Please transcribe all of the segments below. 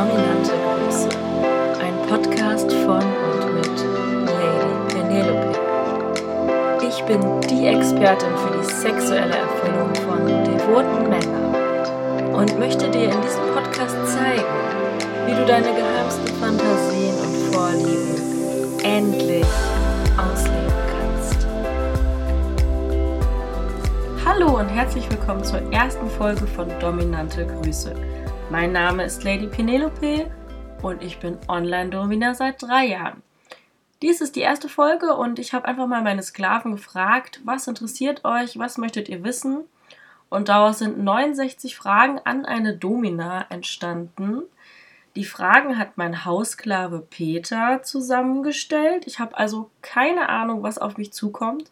Dominante Grüße, ein Podcast von und mit Lady Penelope. Ich bin die Expertin für die sexuelle Erfüllung von devoten Männern und möchte dir in diesem Podcast zeigen, wie du deine geheimsten Fantasien und Vorlieben endlich ausleben kannst. Hallo und herzlich willkommen zur ersten Folge von Dominante Grüße. Mein Name ist Lady Penelope und ich bin Online-Domina seit drei Jahren. Dies ist die erste Folge und ich habe einfach mal meine Sklaven gefragt, was interessiert euch, was möchtet ihr wissen? Und daraus sind 69 Fragen an eine Domina entstanden. Die Fragen hat mein Haussklave Peter zusammengestellt. Ich habe also keine Ahnung, was auf mich zukommt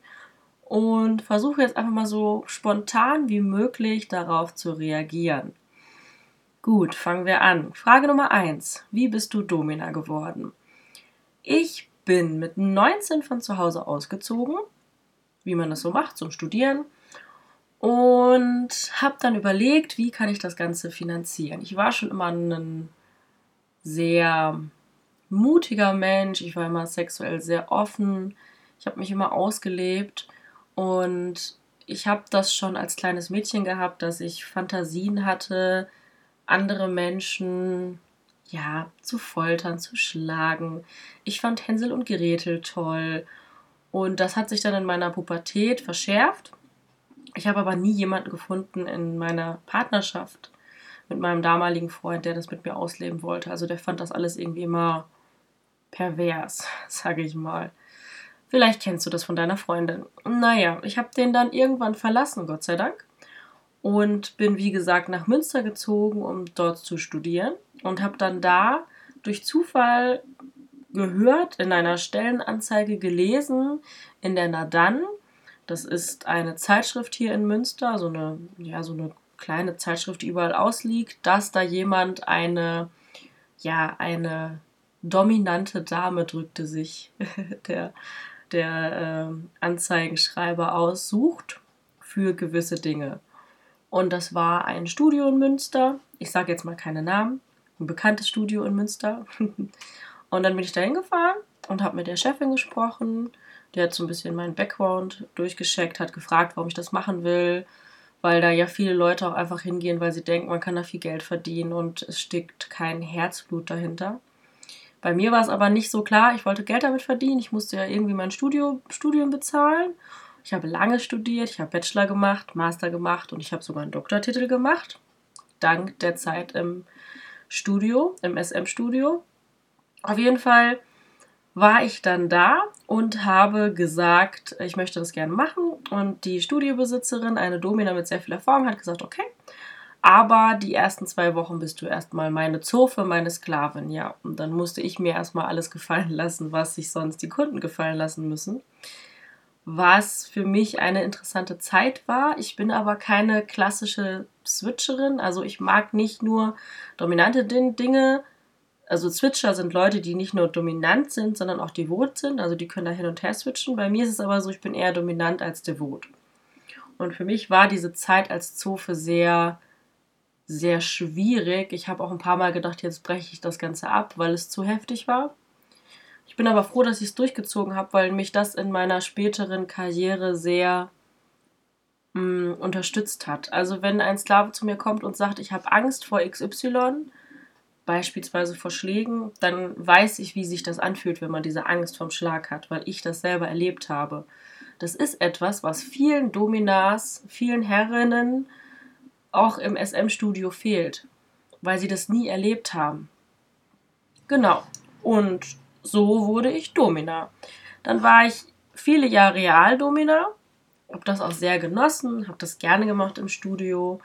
und versuche jetzt einfach mal so spontan wie möglich darauf zu reagieren. Gut, fangen wir an. Frage Nummer 1. Wie bist du Domina geworden? Ich bin mit 19 von zu Hause ausgezogen, wie man das so macht, zum Studieren. Und habe dann überlegt, wie kann ich das Ganze finanzieren. Ich war schon immer ein sehr mutiger Mensch. Ich war immer sexuell sehr offen. Ich habe mich immer ausgelebt. Und ich habe das schon als kleines Mädchen gehabt, dass ich Fantasien hatte, andere Menschen ja zu foltern, zu schlagen. Ich fand Hänsel und Gretel toll und das hat sich dann in meiner Pubertät verschärft. Ich habe aber nie jemanden gefunden in meiner Partnerschaft mit meinem damaligen Freund, der das mit mir ausleben wollte. Also der fand das alles irgendwie immer pervers, sage ich mal. Vielleicht kennst du das von deiner Freundin. Naja, ich habe den dann irgendwann verlassen, Gott sei Dank und bin wie gesagt nach Münster gezogen, um dort zu studieren und habe dann da durch Zufall gehört, in einer Stellenanzeige gelesen, in der Nadan. Das ist eine Zeitschrift hier in Münster, so eine, ja, so eine kleine Zeitschrift, die überall ausliegt, dass da jemand eine, ja, eine dominante Dame drückte sich der, der äh, Anzeigenschreiber aussucht für gewisse Dinge. Und das war ein Studio in Münster. Ich sage jetzt mal keine Namen. Ein bekanntes Studio in Münster. und dann bin ich da hingefahren und habe mit der Chefin gesprochen. Die hat so ein bisschen meinen Background durchgescheckt, hat gefragt, warum ich das machen will, weil da ja viele Leute auch einfach hingehen, weil sie denken, man kann da viel Geld verdienen und es steckt kein Herzblut dahinter. Bei mir war es aber nicht so klar, ich wollte Geld damit verdienen, ich musste ja irgendwie mein Studio, Studium bezahlen ich habe lange studiert, ich habe Bachelor gemacht, Master gemacht und ich habe sogar einen Doktortitel gemacht. Dank der Zeit im Studio, im SM-Studio. Auf jeden Fall war ich dann da und habe gesagt, ich möchte das gerne machen. Und die Studiobesitzerin, eine Domina mit sehr viel Erfahrung, hat gesagt, okay, aber die ersten zwei Wochen bist du erstmal meine Zofe, meine Sklavin, ja. Und dann musste ich mir erstmal alles gefallen lassen, was sich sonst die Kunden gefallen lassen müssen was für mich eine interessante Zeit war. Ich bin aber keine klassische Switcherin. Also ich mag nicht nur dominante Dinge. Also Switcher sind Leute, die nicht nur dominant sind, sondern auch devot sind. Also die können da hin und her switchen. Bei mir ist es aber so, ich bin eher dominant als devot. Und für mich war diese Zeit als Zofe sehr, sehr schwierig. Ich habe auch ein paar Mal gedacht, jetzt breche ich das Ganze ab, weil es zu heftig war. Ich bin aber froh, dass ich es durchgezogen habe, weil mich das in meiner späteren Karriere sehr mh, mm, unterstützt hat. Also wenn ein Sklave zu mir kommt und sagt, ich habe Angst vor XY, beispielsweise vor Schlägen, dann weiß ich, wie sich das anfühlt, wenn man diese Angst vom Schlag hat, weil ich das selber erlebt habe. Das ist etwas, was vielen Dominas, vielen Herrinnen auch im SM-Studio fehlt, weil sie das nie erlebt haben. Genau. Und so wurde ich Domina. Dann war ich viele Jahre Realdomina, habe das auch sehr genossen, habe das gerne gemacht im Studio.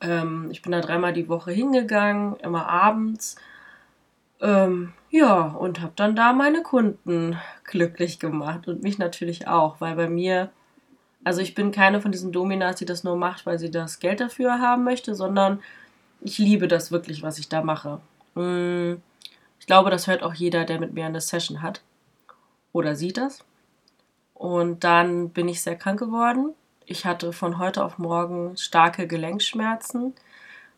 Ähm, ich bin da dreimal die Woche hingegangen, immer abends. Ähm, ja, und habe dann da meine Kunden glücklich gemacht und mich natürlich auch, weil bei mir, also ich bin keine von diesen Dominas, die das nur macht, weil sie das Geld dafür haben möchte, sondern ich liebe das wirklich, was ich da mache. Mmh ich glaube, das hört auch jeder, der mit mir eine Session hat. Oder sieht das. Und dann bin ich sehr krank geworden. Ich hatte von heute auf morgen starke Gelenkschmerzen.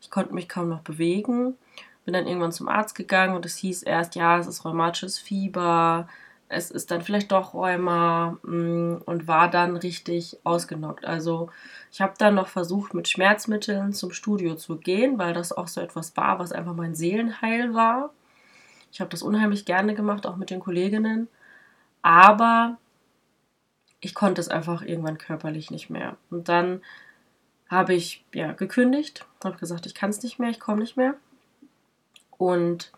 Ich konnte mich kaum noch bewegen. bin dann irgendwann zum Arzt gegangen und es hieß erst, ja, es ist rheumatisches Fieber, es ist dann vielleicht doch Rheuma mm, und war dann richtig ausgenockt. Also ich habe dann noch versucht, mit Schmerzmitteln zum Studio zu gehen, weil das auch so etwas war, was einfach mein Seelenheil war. Ich habe das unheimlich gerne gemacht, auch mit den Kolleginnen. Aber ich konnte es einfach irgendwann körperlich nicht mehr. Und dann habe ich ja gekündigt, habe gesagt, ich kann es nicht mehr, ich komme nicht mehr. Und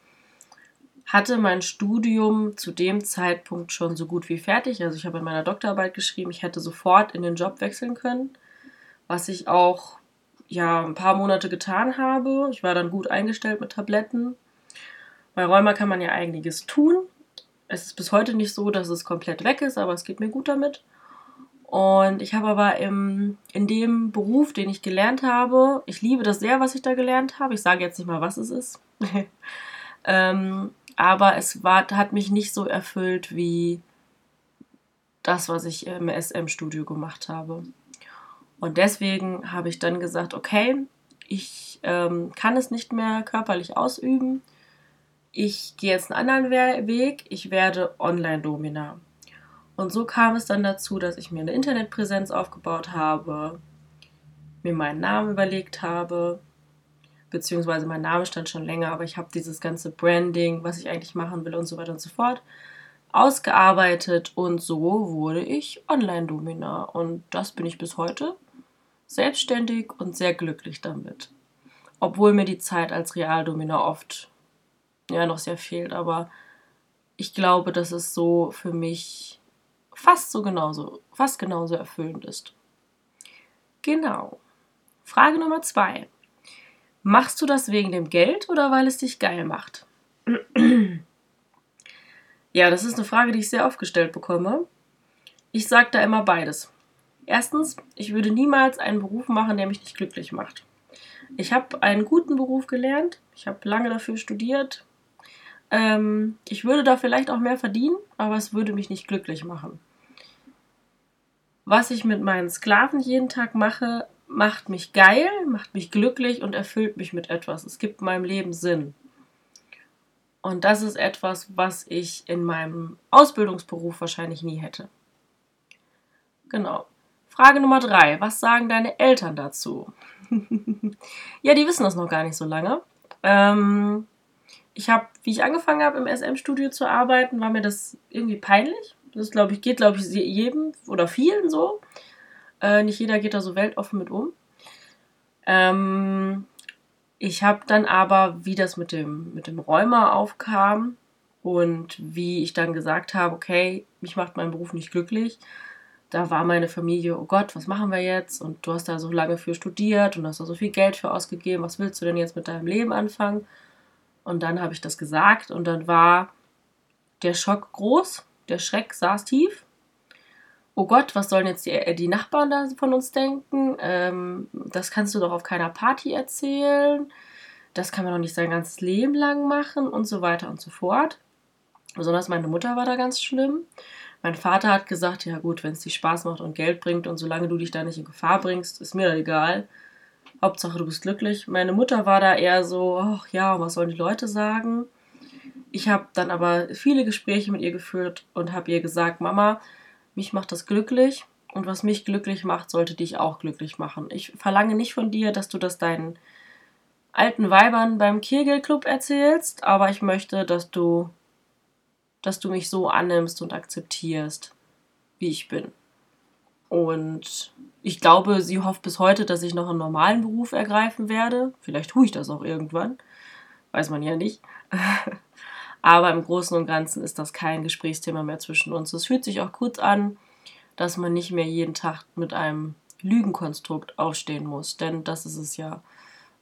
hatte mein Studium zu dem Zeitpunkt schon so gut wie fertig. Also ich habe in meiner Doktorarbeit geschrieben, ich hätte sofort in den Job wechseln können, was ich auch ja ein paar Monate getan habe. Ich war dann gut eingestellt mit Tabletten. Bei Rheuma kann man ja einiges tun. Es ist bis heute nicht so, dass es komplett weg ist, aber es geht mir gut damit. Und ich habe aber im, in dem Beruf, den ich gelernt habe, ich liebe das sehr, was ich da gelernt habe. Ich sage jetzt nicht mal, was es ist. ähm, aber es war, hat mich nicht so erfüllt wie das, was ich im SM-Studio gemacht habe. Und deswegen habe ich dann gesagt, okay, ich ähm, kann es nicht mehr körperlich ausüben. Ich gehe jetzt einen anderen Weg. Ich werde Online-Domina. Und so kam es dann dazu, dass ich mir eine Internetpräsenz aufgebaut habe, mir meinen Namen überlegt habe, beziehungsweise mein Name stand schon länger, aber ich habe dieses ganze Branding, was ich eigentlich machen will und so weiter und so fort, ausgearbeitet und so wurde ich Online-Domina. Und das bin ich bis heute selbstständig und sehr glücklich damit. Obwohl mir die Zeit als Realdomina oft ja noch sehr fehlt, aber ich glaube, dass es so für mich fast so genauso, fast genauso erfüllend ist. Genau. Frage Nummer zwei. Machst du das wegen dem Geld oder weil es dich geil macht? ja, das ist eine Frage, die ich sehr oft gestellt bekomme. Ich sage da immer beides. Erstens, ich würde niemals einen Beruf machen, der mich nicht glücklich macht. Ich habe einen guten Beruf gelernt, ich habe lange dafür studiert. Ähm, ich würde da vielleicht auch mehr verdienen, aber es würde mich nicht glücklich machen was ich mit meinen Sklaven jeden Tag mache, macht mich geil, macht mich glücklich und erfüllt mich mit etwas. Es gibt meinem Leben Sinn. Und das ist etwas, was ich in meinem Ausbildungsberuf wahrscheinlich nie hätte. Genau. Frage Nummer drei. Was sagen deine Eltern dazu? ja, die wissen das noch gar nicht so lange. Ähm, ich habe, wie ich angefangen habe, im SM-Studio zu arbeiten, war mir das irgendwie peinlich. Das glaube ich, geht, glaube ich, jedem oder vielen so. Äh, nicht jeder geht da so weltoffen mit um. Ähm, ich habe dann aber, wie das mit dem, mit dem Rheuma aufkam und wie ich dann gesagt habe, okay, mich macht mein Beruf nicht glücklich, da war meine Familie, oh Gott, was machen wir jetzt? Und du hast da so lange für studiert und hast da so viel Geld für ausgegeben, was willst du denn jetzt mit deinem Leben anfangen? Und dann habe ich das gesagt und dann war der Schock groß, der Schreck saß tief. Oh Gott, was sollen jetzt die, äh, die Nachbarn da von uns denken? Ähm, das kannst du doch auf keiner Party erzählen. Das kann man doch nicht sein ganzes Leben lang machen und so weiter und so fort. Besonders meine Mutter war da ganz schlimm. Mein Vater hat gesagt, ja gut, wenn es dir Spaß macht und Geld bringt und solange du dich da nicht in Gefahr bringst, ist mir egal. Hauptsache du bist glücklich. Meine Mutter war da eher so, ach ja, was sollen die Leute sagen? Ich habe dann aber viele Gespräche mit ihr geführt und habe ihr gesagt, Mama, mich macht das glücklich und was mich glücklich macht, sollte dich auch glücklich machen. Ich verlange nicht von dir, dass du das deinen alten Weibern beim Kegelclub erzählst, aber ich möchte, dass du dass du mich so annimmst und akzeptierst, wie ich bin. Und ich glaube, sie hofft bis heute, dass ich noch einen normalen Beruf ergreifen werde. Vielleicht tue ich das auch irgendwann. Weiß man ja nicht. Aber im Großen und Ganzen ist das kein Gesprächsthema mehr zwischen uns. Es fühlt sich auch kurz an, dass man nicht mehr jeden Tag mit einem Lügenkonstrukt aufstehen muss. Denn das ist es ja.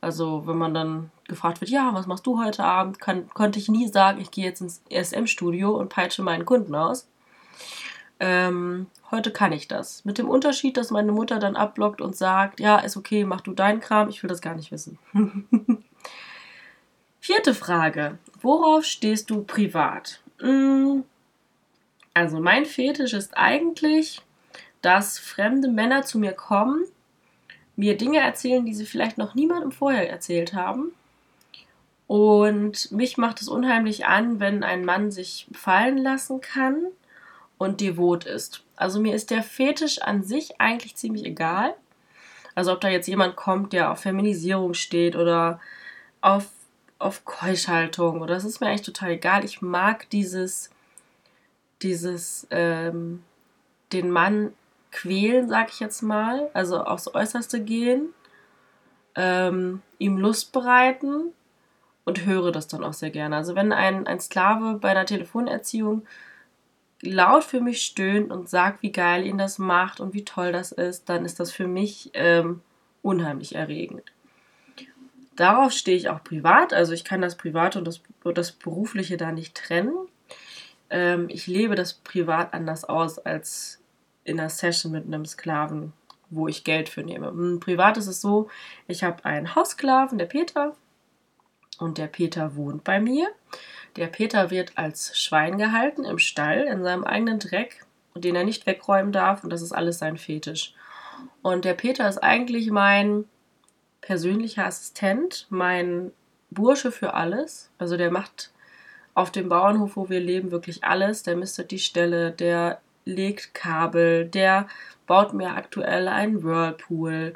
Also, wenn man dann gefragt wird, ja, was machst du heute Abend, kann, konnte ich nie sagen, ich gehe jetzt ins ESM-Studio und peitsche meinen Kunden aus. Ähm, heute kann ich das. Mit dem Unterschied, dass meine Mutter dann abblockt und sagt, ja, ist okay, mach du deinen Kram, ich will das gar nicht wissen. Vierte Frage. Worauf stehst du privat? Mm, also mein Fetisch ist eigentlich, dass fremde Männer zu mir kommen, mir Dinge erzählen, die sie vielleicht noch niemandem vorher erzählt haben Und mich macht es unheimlich an, wenn ein Mann sich fallen lassen kann und devot ist. Also mir ist der Fetisch an sich eigentlich ziemlich egal. Also ob da jetzt jemand kommt, der auf Feminisierung steht oder auf, auf Keuschhaltung oder das ist mir eigentlich total egal. Ich mag dieses, dieses, ähm, den Mann quälen, sag ich jetzt mal, also aufs Äußerste gehen, ähm, ihm Lust bereiten und höre das dann auch sehr gerne. Also wenn ein, ein Sklave bei einer Telefonerziehung laut für mich stöhnt und sagt, wie geil ihn das macht und wie toll das ist, dann ist das für mich ähm, unheimlich erregend. Darauf stehe ich auch privat, also ich kann das Private und das, das Berufliche da nicht trennen. Ähm, ich lebe das privat anders aus als in einer Session mit einem Sklaven, wo ich Geld für nehme. Hm, privat ist es so, ich habe einen Haussklaven, der Peter, und der Peter wohnt bei mir. Der Peter wird als Schwein gehalten im Stall in seinem eigenen Dreck, den er nicht wegräumen darf und das ist alles sein Fetisch. Und der Peter ist eigentlich mein persönlicher Assistent, mein Bursche für alles. Also der macht auf dem Bauernhof, wo wir leben, wirklich alles. Der mistet die Stelle, der legt Kabel, der baut mir aktuell einen Whirlpool,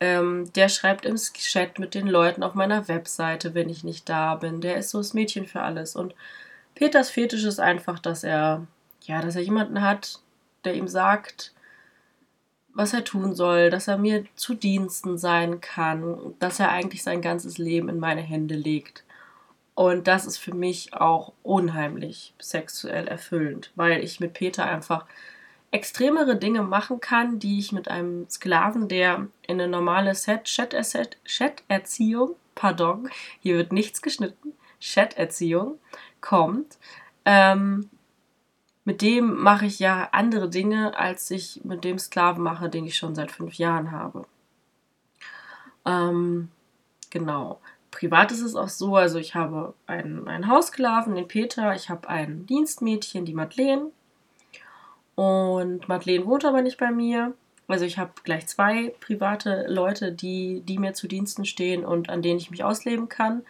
ähm, der schreibt im Chat mit den Leuten auf meiner Webseite, wenn ich nicht da bin. Der ist so das Mädchen für alles. Und Peters Fetisch ist einfach, dass er, ja, dass er jemanden hat, der ihm sagt, was er tun soll, dass er mir zu Diensten sein kann, dass er eigentlich sein ganzes Leben in meine Hände legt. Und das ist für mich auch unheimlich sexuell erfüllend, weil ich mit Peter einfach extremere Dinge machen kann, die ich mit einem Sklaven, der in eine normale Chat-Erziehung, pardon, hier wird nichts geschnitten, Chat-Erziehung kommt, ähm, mit dem mache ich ja andere Dinge, als ich mit dem Sklaven mache, den ich schon seit fünf Jahren habe. Ähm, genau. Privat ist es auch so, also ich habe einen, einen Haussklaven, den Peter, ich habe ein Dienstmädchen, die Madeleine, und Madeleine wohnt aber nicht bei mir. Also ich habe gleich zwei private Leute, die, die mir zu Diensten stehen und an denen ich mich ausleben kann.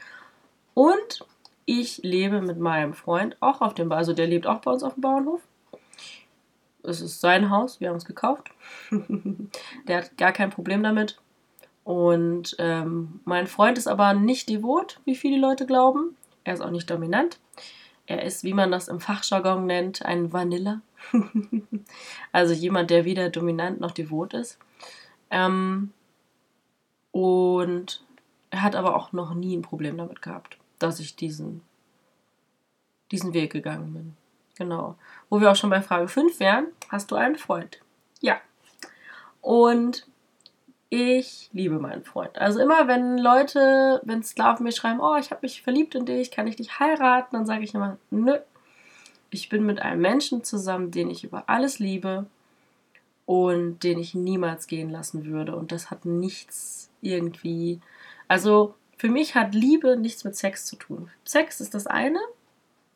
Und ich lebe mit meinem Freund auch auf dem, also der lebt auch bei uns auf dem Bauernhof. Es ist sein Haus, wir haben es gekauft. der hat gar kein Problem damit. Und ähm, mein Freund ist aber nicht devot, wie viele Leute glauben. Er ist auch nicht dominant. Er ist, wie man das im Fachjargon nennt, ein Vanilla. also jemand, der weder dominant noch devot ist. Ähm, und er hat aber auch noch nie ein Problem damit gehabt, dass ich diesen, diesen Weg gegangen bin. Genau. Wo wir auch schon bei Frage 5 wären, hast du einen Freund? Ja. Und ich liebe meinen Freund. Also immer, wenn Leute, wenn Sklaven mir schreiben, oh, ich habe mich verliebt in dich, kann ich dich heiraten, dann sage ich immer, nö. Ich bin mit einem Menschen zusammen, den ich über alles liebe und den ich niemals gehen lassen würde. Und das hat nichts irgendwie. Also für mich hat Liebe nichts mit Sex zu tun. Sex ist das eine,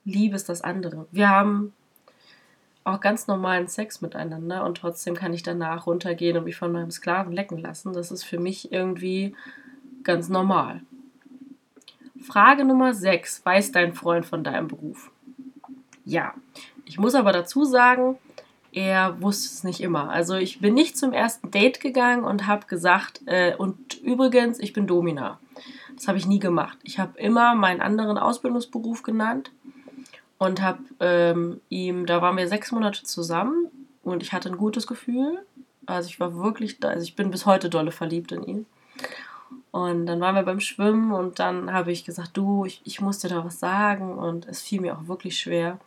Liebe ist das andere. Wir haben auch ganz normalen Sex miteinander und trotzdem kann ich danach runtergehen und mich von meinem Sklaven lecken lassen. Das ist für mich irgendwie ganz normal. Frage Nummer 6. Weiß dein Freund von deinem Beruf? Ja. Ich muss aber dazu sagen, er wusste es nicht immer. Also ich bin nicht zum ersten Date gegangen und habe gesagt, äh, und übrigens, ich bin Domina. Das habe ich nie gemacht. Ich habe immer meinen anderen Ausbildungsberuf genannt und habe ähm, ihm, da waren wir sechs Monate zusammen und ich hatte ein gutes Gefühl. Also ich war wirklich, also ich bin bis heute dolle verliebt in ihn. Und dann waren wir beim Schwimmen und dann habe ich gesagt, du, ich, ich muss dir da was sagen und es fiel mir auch wirklich schwer.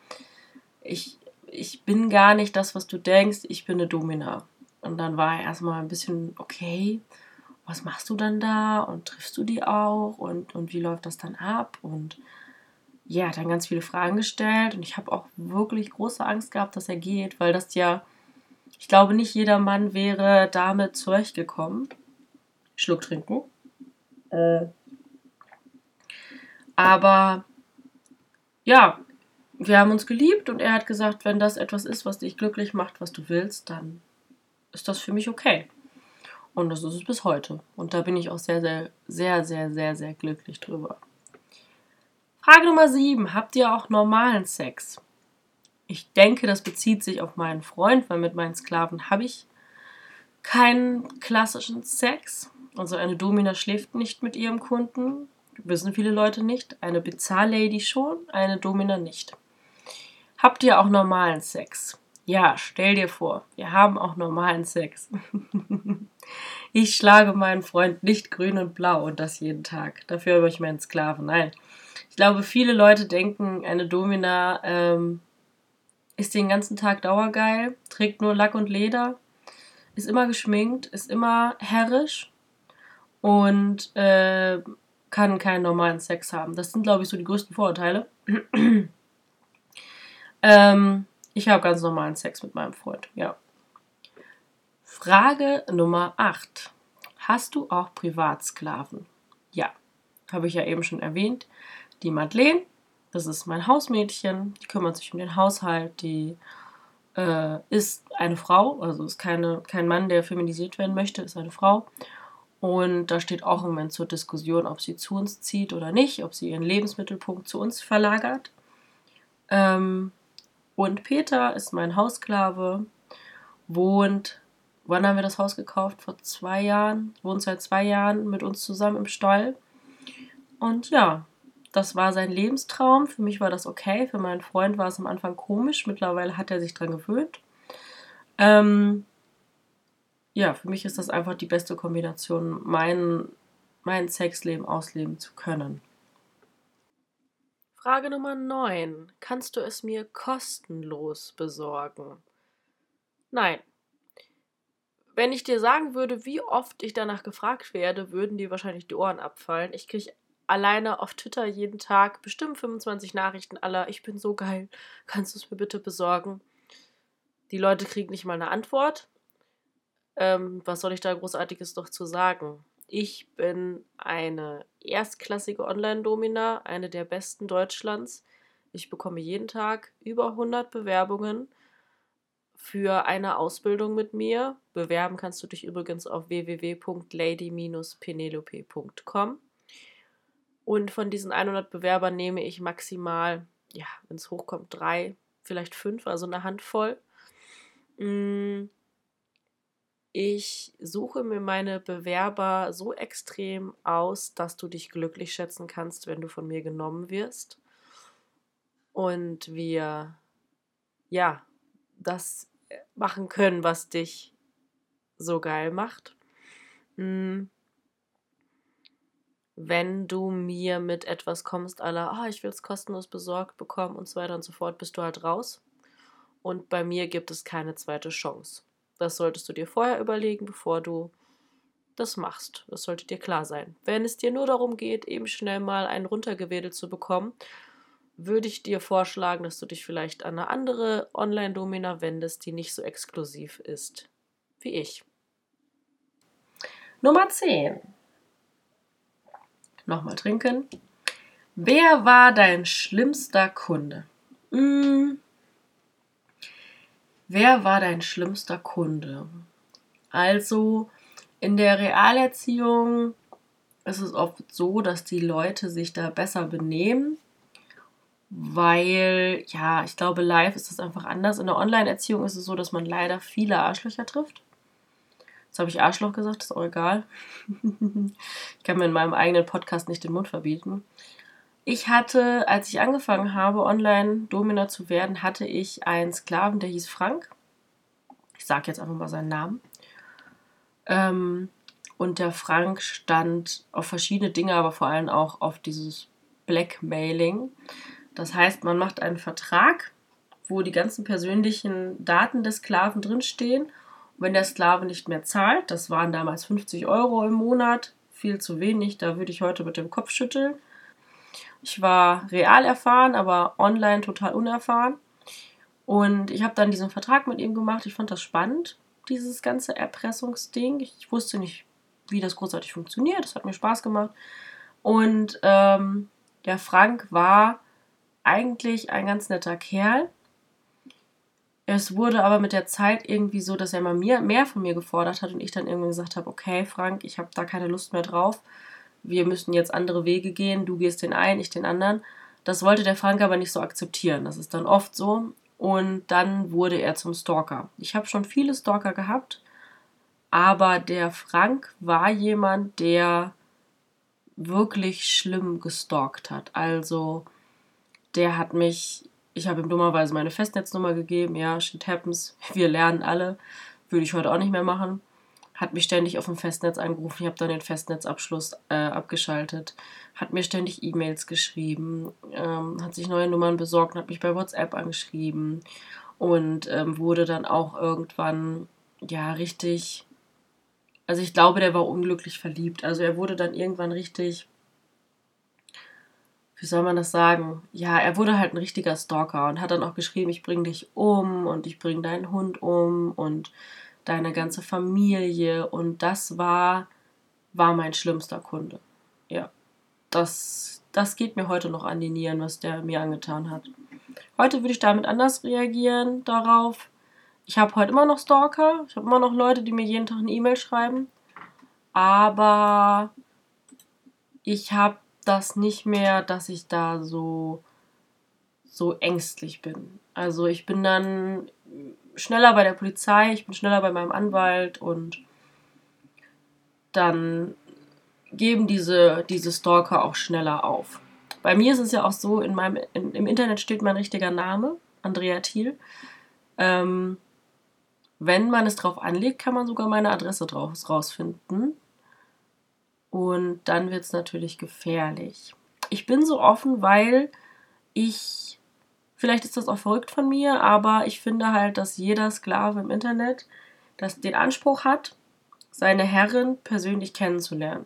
Ich, ich bin gar nicht das, was du denkst, ich bin eine Domina. Und dann war er erstmal ein bisschen, okay, was machst du dann da und triffst du die auch und, und wie läuft das dann ab und ja, hat dann ganz viele Fragen gestellt und ich habe auch wirklich große Angst gehabt, dass er geht, weil das ja, ich glaube, nicht jeder Mann wäre damit zurechtgekommen. Schluck trinken. Äh. Aber ja, wir haben uns geliebt und er hat gesagt, wenn das etwas ist, was dich glücklich macht, was du willst, dann ist das für mich okay. Und das ist es bis heute. Und da bin ich auch sehr, sehr, sehr, sehr, sehr, sehr glücklich drüber. Frage Nummer 7. Habt ihr auch normalen Sex? Ich denke, das bezieht sich auf meinen Freund, weil mit meinen Sklaven habe ich keinen klassischen Sex. Also eine Domina schläft nicht mit ihrem Kunden. Wissen viele Leute nicht. Eine Bezahllady schon, eine Domina nicht. Habt ihr auch normalen Sex? Ja, stell dir vor, wir haben auch normalen Sex. ich schlage meinen Freund nicht grün und blau und das jeden Tag. Dafür habe ich meinen Sklaven. Nein. Ich glaube, viele Leute denken, eine Domina ähm, ist den ganzen Tag dauergeil, trägt nur Lack und Leder, ist immer geschminkt, ist immer herrisch und äh, kann keinen normalen Sex haben. Das sind, glaube ich, so die größten Vorurteile. ähm, ich habe ganz normalen Sex mit meinem Freund, ja. Frage Nummer 8. Hast du auch Privatsklaven? Ja, habe ich ja eben schon erwähnt. Die Madeleine das ist mein Hausmädchen, die kümmert sich um den Haushalt, die äh, ist eine Frau, also ist keine, kein Mann, der feminisiert werden möchte, ist eine Frau. Und da steht auch im Moment zur Diskussion, ob sie zu uns zieht oder nicht, ob sie ihren Lebensmittelpunkt zu uns verlagert. Ähm, und Peter ist mein Hausklave, wohnt, wann haben wir das Haus gekauft? Vor zwei Jahren, wohnt seit zwei Jahren mit uns zusammen im Stall. Und ja, das war sein Lebenstraum. Für mich war das okay. Für meinen Freund war es am Anfang komisch. Mittlerweile hat er sich dran gewöhnt. Ähm, ja, für mich ist das einfach die beste Kombination, mein, mein Sexleben ausleben zu können. Frage Nummer 9. Kannst du es mir kostenlos besorgen? Nein. Wenn ich dir sagen würde, wie oft ich danach gefragt werde, würden dir wahrscheinlich die Ohren abfallen. Ich kriege alleine auf Twitter jeden Tag bestimmt 25 Nachrichten aller, ich bin so geil, kannst du es mir bitte besorgen? Die Leute kriegen nicht mal eine Antwort. Ähm, was soll ich da großartiges doch zu sagen? Ich bin eine erstklassige Online-Domina, eine der besten Deutschlands. Ich bekomme jeden Tag über 100 Bewerbungen für eine Ausbildung mit mir. Bewerben kannst du dich übrigens auf www.lady-penelope.com. Und von diesen 100 Bewerbern nehme ich maximal, ja, wenn es hochkommt, drei, vielleicht fünf, also eine Handvoll. Mm. Ich suche mir meine Bewerber so extrem aus, dass du dich glücklich schätzen kannst, wenn du von mir genommen wirst. Und wir, ja, das machen können, was dich so geil macht. Mm wenn du mir mit etwas kommst, aller, ah, ich will es kostenlos besorgt bekommen und so weiter und so fort, bist du halt raus. Und bei mir gibt es keine zweite Chance. Das solltest du dir vorher überlegen, bevor du das machst. Das sollte dir klar sein. Wenn es dir nur darum geht, eben schnell mal einen runtergewedelt zu bekommen, würde ich dir vorschlagen, dass du dich vielleicht an eine andere Online-Domina wendest, die nicht so exklusiv ist wie ich. Nummer 10. Nochmal trinken. Wer war dein schlimmster Kunde? Hm. Wer war dein schlimmster Kunde? Also in der Realerziehung ist es oft so, dass die Leute sich da besser benehmen, weil, ja, ich glaube, live ist das einfach anders. In der Online-Erziehung ist es so, dass man leider viele Arschlöcher trifft. Jetzt habe ich Arschloch gesagt, ist auch egal. ich kann mir in meinem eigenen Podcast nicht den Mund verbieten. Ich hatte, als ich angefangen habe, Online-Domina zu werden, hatte ich einen Sklaven, der hieß Frank. Ich sage jetzt einfach mal seinen Namen. Ähm, und der Frank stand auf verschiedene Dinge, aber vor allem auch auf dieses Blackmailing. Das heißt, man macht einen Vertrag, wo die ganzen persönlichen Daten des Sklaven drinstehen wenn der Sklave nicht mehr zahlt, das waren damals 50 Euro im Monat, viel zu wenig, da würde ich heute mit dem Kopf schütteln. Ich war real erfahren, aber online total unerfahren. Und ich habe dann diesen Vertrag mit ihm gemacht. Ich fand das spannend, dieses ganze Erpressungsding. Ich wusste nicht, wie das großartig funktioniert. Das hat mir Spaß gemacht. Und ähm, der Frank war eigentlich ein ganz netter Kerl. Es wurde aber mit der Zeit irgendwie so, dass er immer mehr, mehr von mir gefordert hat und ich dann irgendwie gesagt habe, okay, Frank, ich habe da keine Lust mehr drauf. Wir müssen jetzt andere Wege gehen. Du gehst den einen, ich den anderen. Das wollte der Frank aber nicht so akzeptieren. Das ist dann oft so. Und dann wurde er zum Stalker. Ich habe schon viele Stalker gehabt, aber der Frank war jemand, der wirklich schlimm gestalkt hat. Also der hat mich, ich habe ihm dummerweise meine Festnetznummer gegeben, ja, shit happens, wir lernen alle, würde ich heute auch nicht mehr machen. Hat mich ständig auf dem Festnetz angerufen, ich habe dann den Festnetzabschluss äh, abgeschaltet, hat mir ständig E-Mails geschrieben, ähm, hat sich neue Nummern besorgt, hat mich bei WhatsApp angeschrieben. Und ähm, wurde dann auch irgendwann, ja, richtig also ich glaube, der war unglücklich verliebt. Also er wurde dann irgendwann richtig, wie soll man das sagen? Ja, er wurde halt ein richtiger Stalker und hat dann auch geschrieben, ich bringe dich um und ich bringe deinen Hund um und deine ganze Familie. Und das war, war mein schlimmster Kunde. Ja, das, das geht mir heute noch an die Nieren, was der mir angetan hat. Heute würde ich damit anders reagieren darauf. Ich habe heute immer noch Stalker. Ich habe immer noch Leute, die mir jeden Tag eine E-Mail schreiben. Aber ich habe das nicht mehr, dass ich da so, so ängstlich bin. Also ich bin dann schneller bei der Polizei, ich bin schneller bei meinem Anwalt und dann geben diese, diese Stalker auch schneller auf. Bei mir ist es ja auch so, in meinem, in, im Internet steht mein richtiger Name, Andrea Thiel. Ähm, wenn man es drauf anlegt, kann man sogar meine Adresse drauf rausfinden. Und dann wird es natürlich gefährlich. Ich bin so offen, weil ich, vielleicht ist das auch verrückt von mir, aber ich finde halt, dass jeder Sklave im Internet das, den Anspruch hat, seine Herrin persönlich kennenzulernen.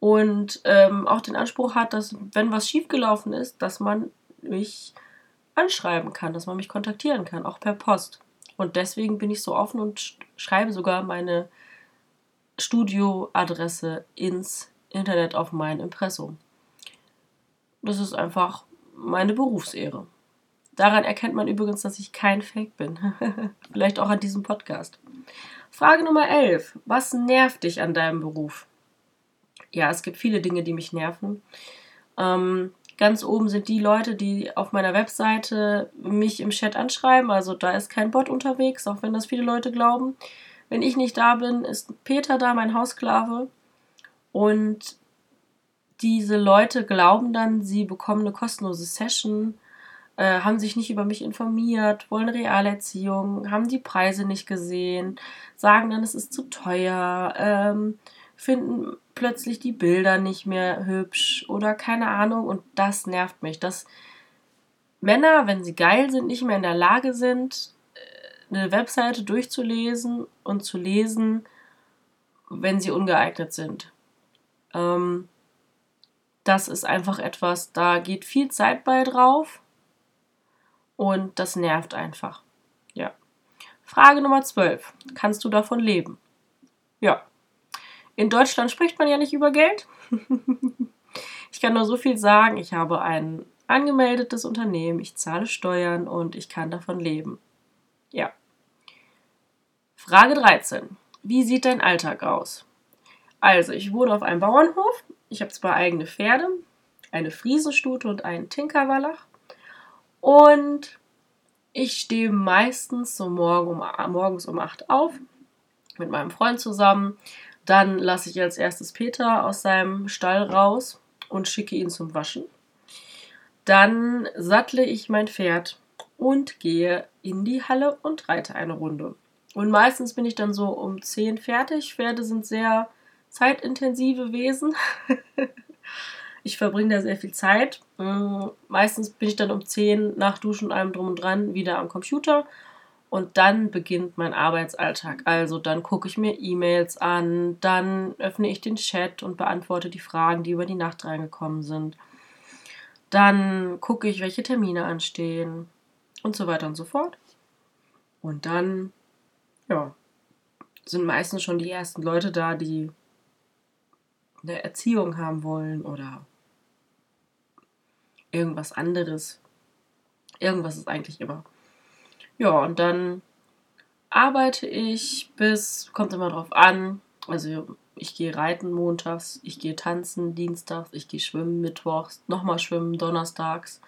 Und ähm, auch den Anspruch hat, dass, wenn was schiefgelaufen ist, dass man mich anschreiben kann, dass man mich kontaktieren kann, auch per Post. Und deswegen bin ich so offen und schreibe sogar meine Studioadresse ins Internet auf mein Impressum. Das ist einfach meine Berufsehre. Daran erkennt man übrigens, dass ich kein Fake bin. Vielleicht auch an diesem Podcast. Frage Nummer 11. Was nervt dich an deinem Beruf? Ja, es gibt viele Dinge, die mich nerven. Ähm, Ganz oben sind die Leute, die auf meiner Webseite mich im Chat anschreiben. Also da ist kein Bot unterwegs, auch wenn das viele Leute glauben. Wenn ich nicht da bin, ist Peter da, mein Haussklave. Und diese Leute glauben dann, sie bekommen eine kostenlose Session, äh, haben sich nicht über mich informiert, wollen Realerziehung, haben die Preise nicht gesehen, sagen dann, es ist zu teuer, ähm, finden plötzlich die Bilder nicht mehr hübsch oder keine Ahnung und das nervt mich, dass Männer, wenn sie geil sind, nicht mehr in der Lage sind, eine Webseite durchzulesen und zu lesen, wenn sie ungeeignet sind. Ähm, das ist einfach etwas, da geht viel Zeit bei drauf und das nervt einfach. Ja. Frage Nummer 12. Kannst du davon leben? Ja, in Deutschland spricht man ja nicht über Geld. ich kann nur so viel sagen. Ich habe ein angemeldetes Unternehmen, ich zahle Steuern und ich kann davon leben. Ja. Frage 13. Wie sieht dein Alltag aus? Also, ich wohne auf einem Bauernhof. Ich habe zwei eigene Pferde, eine Friesenstute und einen Tinkerwallach. Und ich stehe meistens so morgen um, morgens um 8 auf mit meinem Freund zusammen, dann lasse ich als erstes Peter aus seinem Stall raus und schicke ihn zum Waschen. Dann sattle ich mein Pferd und gehe in die Halle und reite eine Runde. Und meistens bin ich dann so um 10 fertig. Pferde sind sehr zeitintensive Wesen. ich verbringe da sehr viel Zeit. Mm, meistens bin ich dann um 10 nach Duschen und allem drum und dran wieder am Computer und dann beginnt mein Arbeitsalltag. Also dann gucke ich mir E-Mails an, dann öffne ich den Chat und beantworte die Fragen, die über die Nacht reingekommen sind. Dann gucke ich, welche Termine anstehen und so weiter und so fort. Und dann, ja, sind meistens schon die ersten Leute da, die eine Erziehung haben wollen oder irgendwas anderes. Irgendwas ist eigentlich immer. Ja, und dann arbeite ich bis, kommt immer drauf an, also ich gehe reiten montags, ich gehe tanzen dienstags, ich gehe schwimmen mittwochs, nochmal schwimmen donnerstags,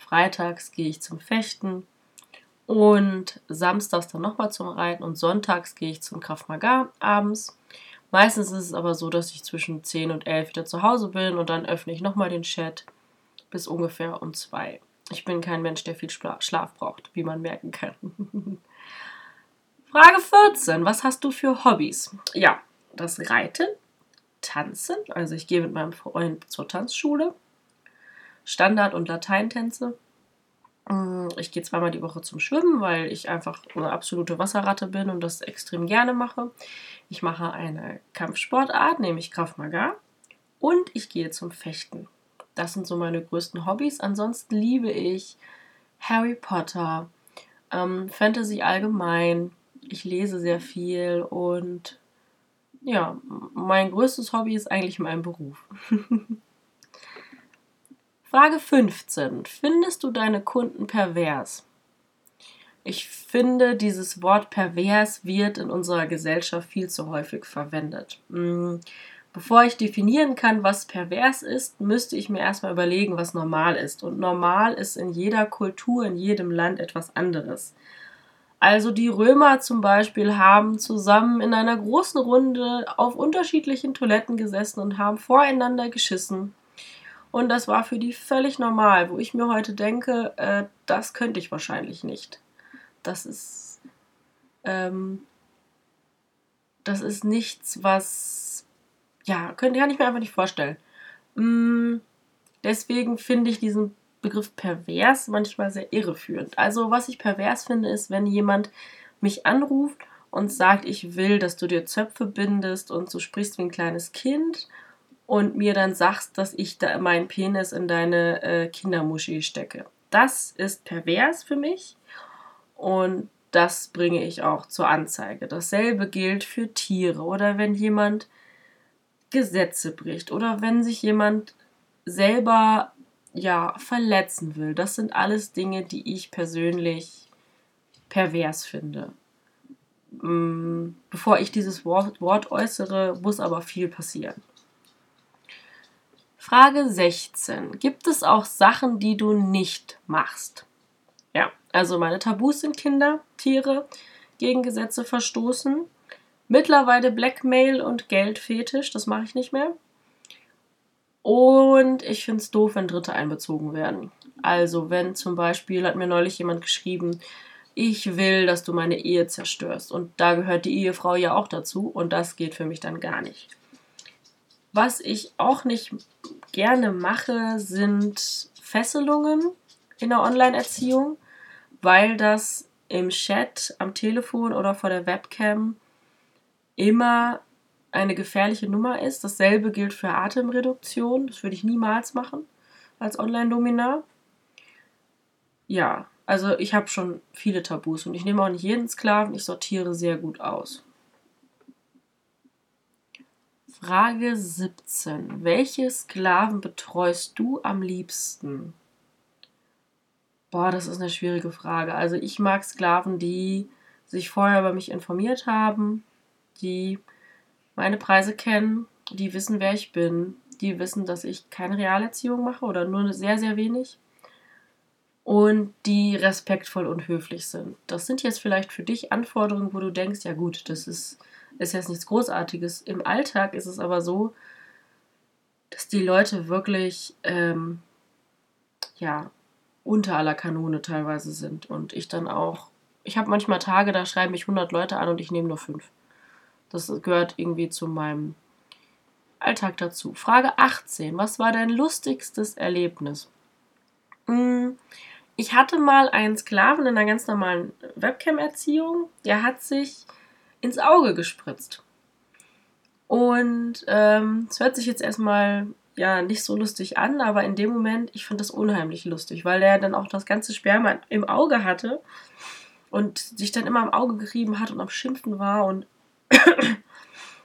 freitags gehe ich zum Fechten und samstags dann nochmal zum Reiten und sonntags gehe ich zum Maga abends. Meistens ist es aber so, dass ich zwischen 10 und 11 wieder zu Hause bin und dann öffne ich nochmal den Chat bis ungefähr um 2. Ich bin kein Mensch, der viel Schlaf braucht, wie man merken kann. Frage 14. Was hast du für Hobbys? Ja, das Reiten, Tanzen. Also ich gehe mit meinem Freund zur Tanzschule. Standard- und Lateintänze. Mm, ich gehe zweimal die Woche zum Schwimmen, weil ich einfach eine absolute Wasserratte bin und das extrem gerne mache. Ich mache eine Kampfsportart, nämlich Krav Maga. Und ich gehe zum Fechten. Das sind so meine größten Hobbys. Ansonsten liebe ich Harry Potter, ähm, Fantasy allgemein, ich lese sehr viel und ja, mein größtes Hobby ist eigentlich mein Beruf. Frage 15. Findest du deine Kunden pervers? Ich finde, dieses Wort pervers wird in unserer Gesellschaft viel zu häufig verwendet. Hm, bevor ich definieren kann, was pervers ist, müsste ich mir erstmal überlegen, was normal ist. Und normal ist in jeder Kultur, in jedem Land etwas anderes. Also die Römer zum Beispiel haben zusammen in einer großen Runde auf unterschiedlichen Toiletten gesessen und haben voreinander geschissen. Und das war für die völlig normal, wo ich mir heute denke, äh, das könnte ich wahrscheinlich nicht. Das ist, ähm, das ist nichts, was, ja, könnte, kann ich mir einfach nicht vorstellen. Mm, deswegen finde ich diesen Begriff pervers manchmal sehr irreführend. Also was ich pervers finde, ist, wenn jemand mich anruft und sagt, ich will, dass du dir Zöpfe bindest und so sprichst wie ein kleines Kind und mir dann sagst, dass ich da meinen Penis in deine äh, Kindermuschi stecke. Das ist pervers für mich und das bringe ich auch zur Anzeige. Dasselbe gilt für Tiere oder wenn jemand Gesetze bricht oder wenn sich jemand selber ja, verletzen will. Das sind alles Dinge, die ich persönlich pervers finde. Mm, bevor ich dieses Wort, Wort äußere, muss aber viel passieren. Frage 16. Gibt es auch Sachen, die du nicht machst? Ja, also meine Tabus sind Kinder, Tiere, gegen Gesetze verstoßen. Mittlerweile Blackmail und Geldfetisch, das mache ich nicht mehr. Und ich finde es doof, wenn Dritte einbezogen werden. Also, wenn zum Beispiel, hat mir neulich jemand geschrieben, ich will, dass du meine Ehe zerstörst. Und da gehört die Ehefrau ja auch dazu. Und das geht für mich dann gar nicht. Was ich auch nicht gerne mache, sind Fesselungen in der Online-Erziehung, weil das im Chat, am Telefon oder vor der Webcam immer eine gefährliche Nummer ist. Dasselbe gilt für Atemreduktion. Das würde ich niemals machen als Online-Dominar. Ja, also ich habe schon viele Tabus und ich nehme auch nicht jeden Sklaven. Ich sortiere sehr gut aus. Frage 17. Welche Sklaven betreust du am liebsten? Boah, das ist eine schwierige Frage. Also ich mag Sklaven, die sich vorher über mich informiert haben, die meine Preise kennen, die wissen, wer ich bin, die wissen, dass ich keine Realerziehung mache oder nur sehr, sehr wenig und die respektvoll und höflich sind. Das sind jetzt vielleicht für dich Anforderungen, wo du denkst, ja gut, das ist, ist jetzt nichts Großartiges. Im Alltag ist es aber so, dass die Leute wirklich, ähm, ja, unter aller Kanone teilweise sind und ich dann auch, ich habe manchmal Tage, da schreiben mich 100 Leute an und ich nehme nur fünf. Das gehört irgendwie zu meinem Alltag dazu. Frage 18. Was war dein lustigstes Erlebnis? Hm, ich hatte mal einen Sklaven in einer ganz normalen Webcam-Erziehung. Der hat sich ins Auge gespritzt. Und ähm, es ähm, hört sich jetzt erstmal ja nicht so lustig an, aber in dem Moment, ich finde das unheimlich lustig, weil der dann auch das ganze Sperma im Auge hatte und sich dann immer im Auge gerieben hat und am Schimpfen war und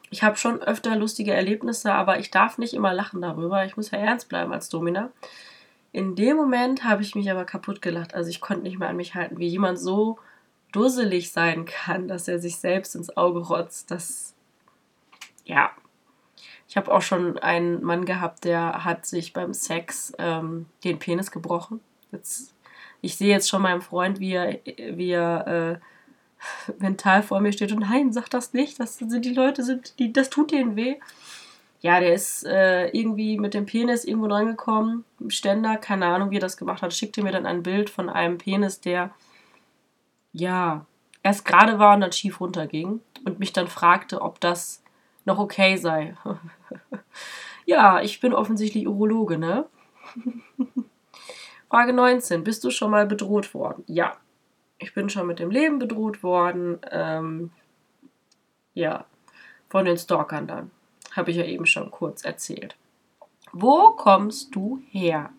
ich habe schon öfter lustige Erlebnisse, aber ich darf nicht immer lachen darüber. Ich muss ja ernst bleiben als Domina. In dem Moment habe ich mich aber kaputt gelacht. Also ich konnte nicht mehr an mich halten, wie jemand so dusselig sein kann, dass er sich selbst ins Auge rotzt. Das, ja, Ich habe auch schon einen Mann gehabt, der hat sich beim Sex ähm, den Penis gebrochen. Jetzt, ich sehe jetzt schon meinen Freund, wie er, wie er äh, mental vor mir steht und nein, sag das nicht. Das sind die Leute, sind die, das tut denen weh. Ja, der ist äh, irgendwie mit dem Penis irgendwo dran gekommen, im Ständer, keine Ahnung, wie er das gemacht hat. Schickte mir dann ein Bild von einem Penis, der ja erst gerade war und dann schief runterging und mich dann fragte, ob das noch okay sei. ja, ich bin offensichtlich Urologe, ne? Frage 19. Bist du schon mal bedroht worden? Ja. Ich bin schon mit dem Leben bedroht worden. Ähm, ja, von den Stalkern dann. Habe ich ja eben schon kurz erzählt. Wo kommst du her?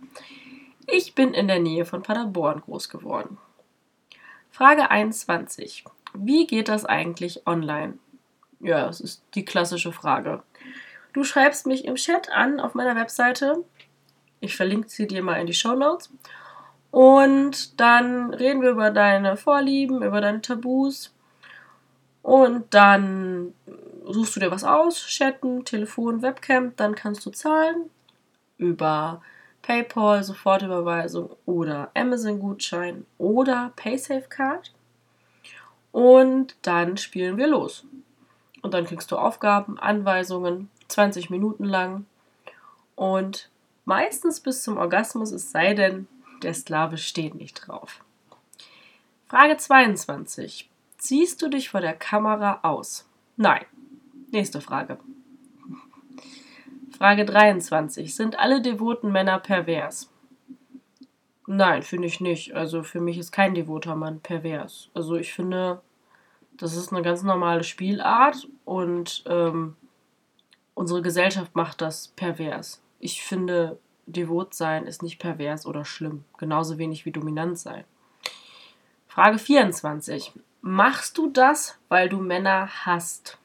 Ich bin in der Nähe von Paderborn groß geworden. Frage 21. Wie geht das eigentlich online? Ja, das ist die klassische Frage. Du schreibst mich im Chat an auf meiner Webseite. Ich verlinke sie dir mal in die Show Notes. Und dann reden wir über deine Vorlieben, über deine Tabus. Und dann suchst du dir was aus, chatten, Telefon, Webcam, dann kannst du zahlen über PayPal, Sofortüberweisung oder Amazon-Gutschein oder PaySafe-Card. Und dann spielen wir los. Und dann kriegst du Aufgaben, Anweisungen, 20 Minuten lang. Und meistens bis zum Orgasmus, es sei denn, der Sklave steht nicht drauf. Frage 22. Ziehst du dich vor der Kamera aus? Nein. Nächste Frage. Frage 23. Sind alle devoten Männer pervers? Nein, finde ich nicht. Also für mich ist kein devoter Mann pervers. Also ich finde, das ist eine ganz normale Spielart und ähm, unsere Gesellschaft macht das pervers. Ich finde, devot sein ist nicht pervers oder schlimm. Genauso wenig wie dominant sein. Frage 24. Machst du das, weil du Männer hast?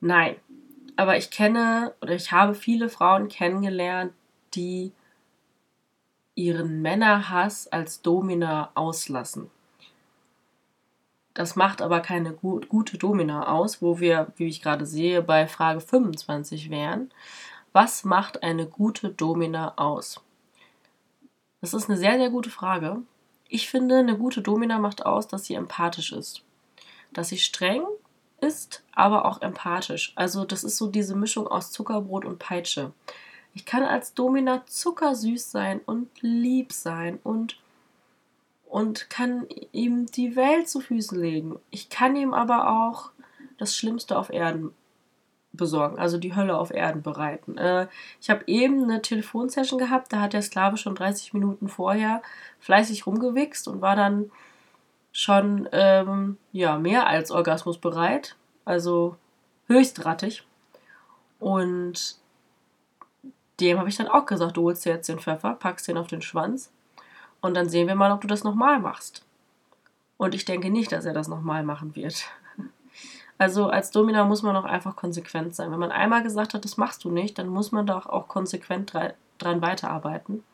Nein. Aber ich kenne oder ich habe viele Frauen kennengelernt, die ihren Männerhass als Domina auslassen. Das macht aber keine gut, gute Domina aus, wo wir, wie ich gerade sehe, bei Frage 25 wären. Was macht eine gute Domina aus? Das ist eine sehr, sehr gute Frage. Ich finde, eine gute Domina macht aus, dass sie empathisch ist. Dass sie streng ist, aber auch empathisch. Also das ist so diese Mischung aus Zuckerbrot und Peitsche. Ich kann als Domina zuckersüß sein und lieb sein und und kann ihm die Welt zu Füßen legen. Ich kann ihm aber auch das Schlimmste auf Erden besorgen, also die Hölle auf Erden bereiten. Äh, ich habe eben eine Telefonsession gehabt, da hat der Sklave schon 30 Minuten vorher fleißig rumgewichst und war dann schon ähm, ja, mehr als orgasmusbereit, also höchst rattig. Und dem habe ich dann auch gesagt, du holst dir jetzt den Pfeffer, packst den auf den Schwanz und dann sehen wir mal, ob du das nochmal machst. Und ich denke nicht, dass er das nochmal machen wird. Also als Domina muss man auch einfach konsequent sein. Wenn man einmal gesagt hat, das machst du nicht, dann muss man doch auch konsequent dran weiterarbeiten.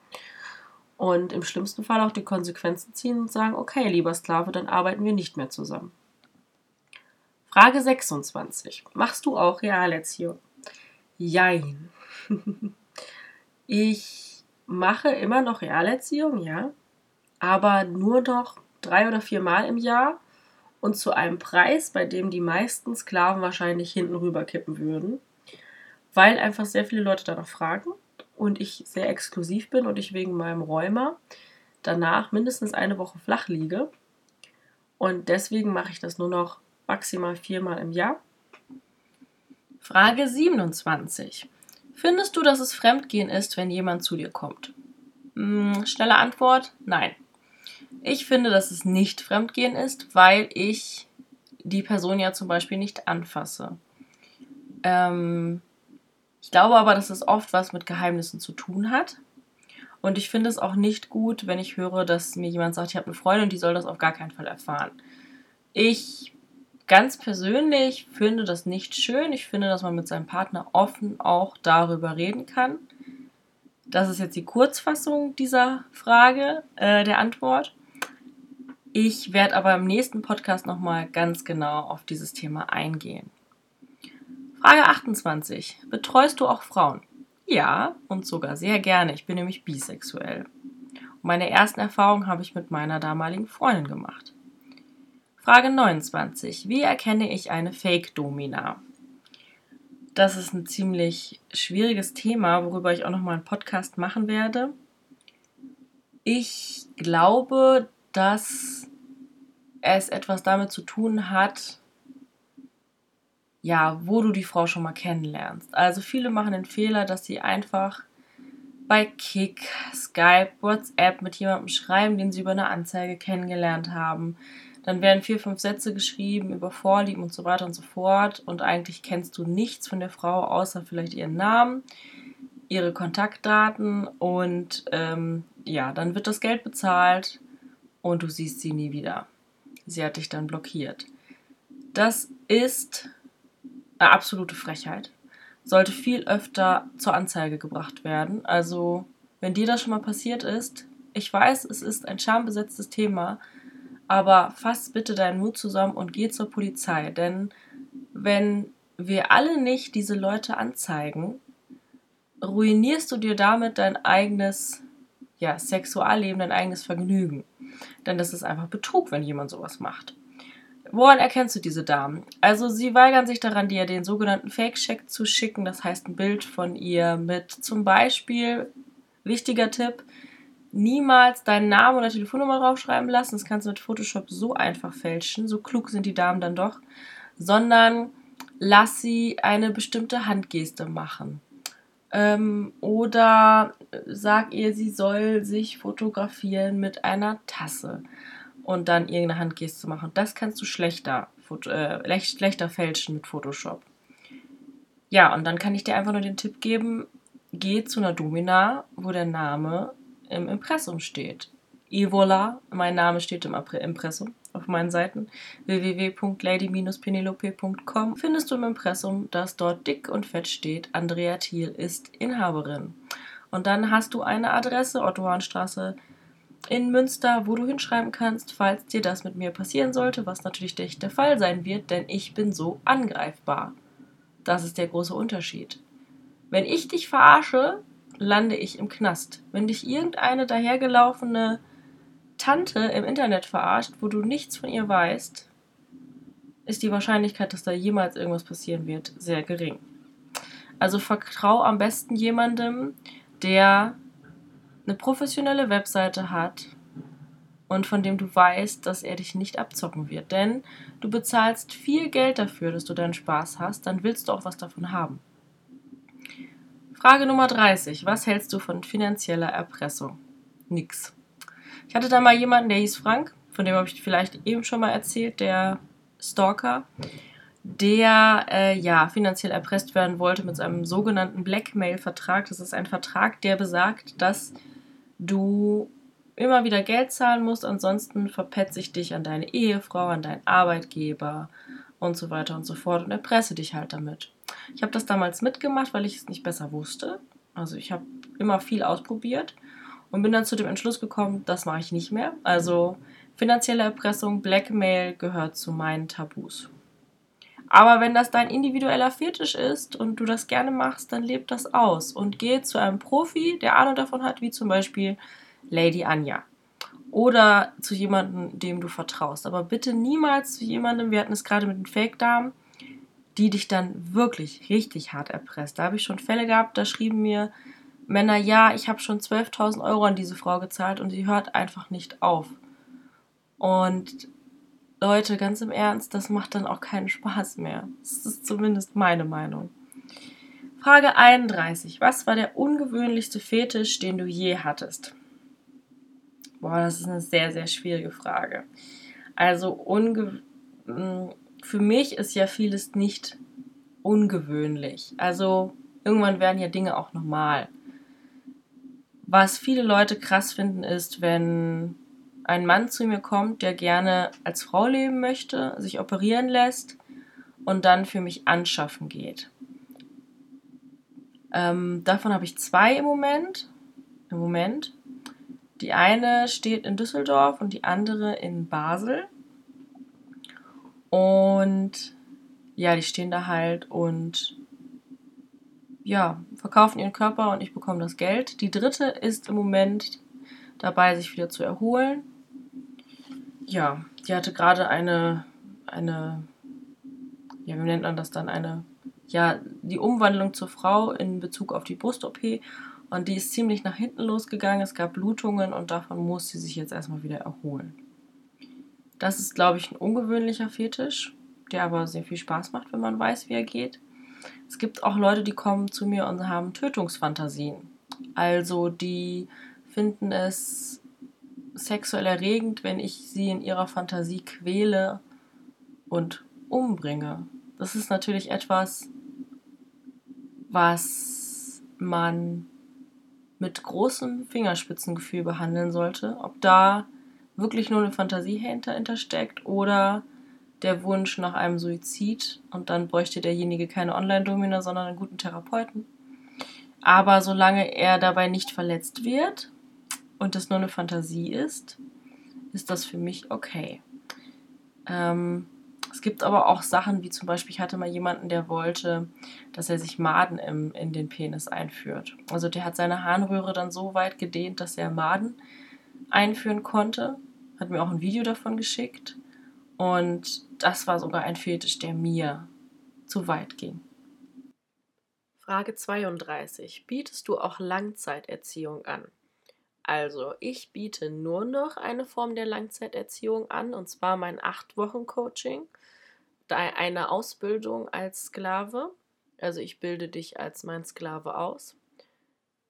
Und im schlimmsten Fall auch die Konsequenzen ziehen und sagen, okay, lieber Sklave, dann arbeiten wir nicht mehr zusammen. Frage 26. Machst du auch Realerziehung? Jein. ich mache immer noch Realerziehung, ja, aber nur noch drei oder vier Mal im Jahr und zu einem Preis, bei dem die meisten Sklaven wahrscheinlich hinten rüber kippen würden, weil einfach sehr viele Leute danach fragen und ich sehr exklusiv bin und ich wegen meinem Rheuma danach mindestens eine Woche flach liege. Und deswegen mache ich das nur noch maximal viermal im Jahr. Frage 27. Findest du, dass es Fremdgehen ist, wenn jemand zu dir kommt? Hm, schnelle Antwort: Nein. Ich finde, dass es nicht Fremdgehen ist, weil ich die Person ja zum Beispiel nicht anfasse. Ähm, ich glaube aber, dass es oft was mit Geheimnissen zu tun hat. Und ich finde es auch nicht gut, wenn ich höre, dass mir jemand sagt, ich habe eine Freundin und die soll das auf gar keinen Fall erfahren. Ich ganz persönlich finde das nicht schön. Ich finde, dass man mit seinem Partner offen auch darüber reden kann. Das ist jetzt die Kurzfassung dieser Frage, äh, der Antwort. Ich werde aber im nächsten Podcast nochmal ganz genau auf dieses Thema eingehen. Frage 28. Betreust du auch Frauen? Ja, und sogar sehr gerne. Ich bin nämlich bisexuell. Und meine ersten Erfahrungen habe ich mit meiner damaligen Freundin gemacht. Frage 29. Wie erkenne ich eine Fake-Domina? Das ist ein ziemlich schwieriges Thema, worüber ich auch nochmal einen Podcast machen werde. Ich glaube, dass es etwas damit zu tun hat, ja, wo du die Frau schon mal kennenlernst. Also viele machen den Fehler, dass sie einfach bei Kick, Skype, WhatsApp mit jemandem schreiben, den sie über eine Anzeige kennengelernt haben. Dann werden vier, fünf Sätze geschrieben über Vorlieben und so weiter und so fort. Und eigentlich kennst du nichts von der Frau, außer vielleicht ihren Namen, ihre Kontaktdaten. Und ähm, ja, dann wird das Geld bezahlt und du siehst sie nie wieder. Sie hat dich dann blockiert. Das ist eine absolute Frechheit. Sollte viel öfter zur Anzeige gebracht werden. Also, wenn dir das schon mal passiert ist, ich weiß, es ist ein schambesetztes Thema, aber fass bitte deinen Mut zusammen und geh zur Polizei. Denn wenn wir alle nicht diese Leute anzeigen, ruinierst du dir damit dein eigenes ja, Sexualleben, dein eigenes Vergnügen. Denn das ist einfach Betrug, wenn jemand sowas macht. Woran erkennst du diese Damen? Also sie weigern sich daran, dir den sogenannten Fake-Check zu schicken. Das heißt ein Bild von ihr mit zum Beispiel, wichtiger Tipp, niemals deinen Namen oder Telefonnummer draufschreiben lassen. Das kannst du mit Photoshop so einfach fälschen. So klug sind die Damen dann doch. Sondern lass sie eine bestimmte Handgeste machen. Ähm, oder sag ihr, sie soll sich fotografieren mit einer Tasse und dann irgendeine Handgeste machen. Das kannst du schlechter, äh, schlechter fälschen mit Photoshop. Ja, und dann kann ich dir einfach nur den Tipp geben, geh zu einer Domina, wo der Name im Impressum steht. Et voilà, mein Name steht im Impressum auf meinen Seiten www.lady-penelope.com findest du im Impressum, dass dort dick und fett steht, Andrea Thiel ist Inhaberin. Und dann hast du eine Adresse, Ottohahnstraße in Münster, wo du hinschreiben kannst, falls dir das mit mir passieren sollte, was natürlich nicht der Fall sein wird, denn ich bin so angreifbar. Das ist der große Unterschied. Wenn ich dich verarsche, lande ich im Knast. Wenn dich irgendeine dahergelaufene Tante im Internet verarscht, wo du nichts von ihr weißt, ist die Wahrscheinlichkeit, dass da jemals irgendwas passieren wird, sehr gering. Also vertrau am besten jemandem, der eine professionelle Webseite hat und von dem du weißt, dass er dich nicht abzocken wird. Denn du bezahlst viel Geld dafür, dass du deinen Spaß hast, dann willst du auch was davon haben. Frage Nummer 30. Was hältst du von finanzieller Erpressung? Nix. Ich hatte da mal jemanden, der hieß Frank, von dem habe ich vielleicht eben schon mal erzählt, der Stalker, der äh, ja finanziell erpresst werden wollte mit einem sogenannten Blackmail-Vertrag. Das ist ein Vertrag, der besagt, dass du immer wieder Geld zahlen musst, ansonsten verpetze ich dich an deine Ehefrau, an deinen Arbeitgeber und so weiter und so fort und erpresse dich halt damit. Ich habe das damals mitgemacht, weil ich es nicht besser wusste. Also ich habe immer viel ausprobiert und bin dann zu dem Entschluss gekommen, das mache ich nicht mehr. Also finanzielle Erpressung, Blackmail gehört zu meinen Tabus. Aber wenn das dein individueller Fetisch ist und du das gerne machst, dann leb das aus und geh zu einem Profi, der Ahnung davon hat, wie zum Beispiel Lady Anja. Oder zu jemandem, dem du vertraust. Aber bitte niemals zu jemandem, wir hatten es gerade mit den Fake-Damen, die dich dann wirklich richtig hart erpresst. Da habe ich schon Fälle gehabt, da schrieben mir Männer, ja, ich habe schon 12.000 Euro an diese Frau gezahlt und sie hört einfach nicht auf. Und Leute, ganz im Ernst, das macht dann auch keinen Spaß mehr. Das ist zumindest meine Meinung. Frage 31. Was war der ungewöhnlichste Fetisch, den du je hattest? Boah, das ist eine sehr, sehr schwierige Frage. Also, unge hm, für mich ist ja vieles nicht ungewöhnlich. Also, irgendwann werden ja Dinge auch normal. Was viele Leute krass finden, ist, wenn ein Mann zu mir kommt, der gerne als Frau leben möchte, sich operieren lässt und dann für mich anschaffen geht. Ähm, davon habe ich zwei im Moment. Im Moment. Die eine steht in Düsseldorf und die andere in Basel. Und ja, die stehen da halt und ja, verkaufen ihren Körper und ich bekomme das Geld. Die dritte ist im Moment dabei, sich wieder zu erholen. Ja, die hatte gerade eine, eine, ja, wie nennt man das dann, eine, ja, die Umwandlung zur Frau in Bezug auf die Brust-OP und die ist ziemlich nach hinten losgegangen. Es gab Blutungen und davon muss sie sich jetzt erstmal wieder erholen. Das ist, glaube ich, ein ungewöhnlicher Fetisch, der aber sehr viel Spaß macht, wenn man weiß, wie er geht. Es gibt auch Leute, die kommen zu mir und haben Tötungsfantasien. Also die finden es sexuell erregend, wenn ich sie in ihrer Fantasie quäle und umbringe. Das ist natürlich etwas, was man mit großem Fingerspitzengefühl behandeln sollte. Ob da wirklich nur eine Fantasie hinter steckt oder der Wunsch nach einem Suizid und dann bräuchte derjenige keine Online-Domina, sondern einen guten Therapeuten. Aber solange er dabei nicht verletzt wird und es nur eine Fantasie ist, ist das für mich okay. Ähm, es gibt aber auch Sachen, wie zum Beispiel, ich hatte mal jemanden, der wollte, dass er sich Maden im, in den Penis einführt. Also der hat seine Harnröhre dann so weit gedehnt, dass er Maden einführen konnte. Hat mir auch ein Video davon geschickt. Und das war sogar ein Fetisch, der mir zu weit ging. Frage 32. Bietest du auch Langzeiterziehung an? Also, ich biete nur noch eine Form der Langzeiterziehung an, und zwar mein 8-Wochen-Coaching, eine Ausbildung als Sklave. Also, ich bilde dich als mein Sklave aus.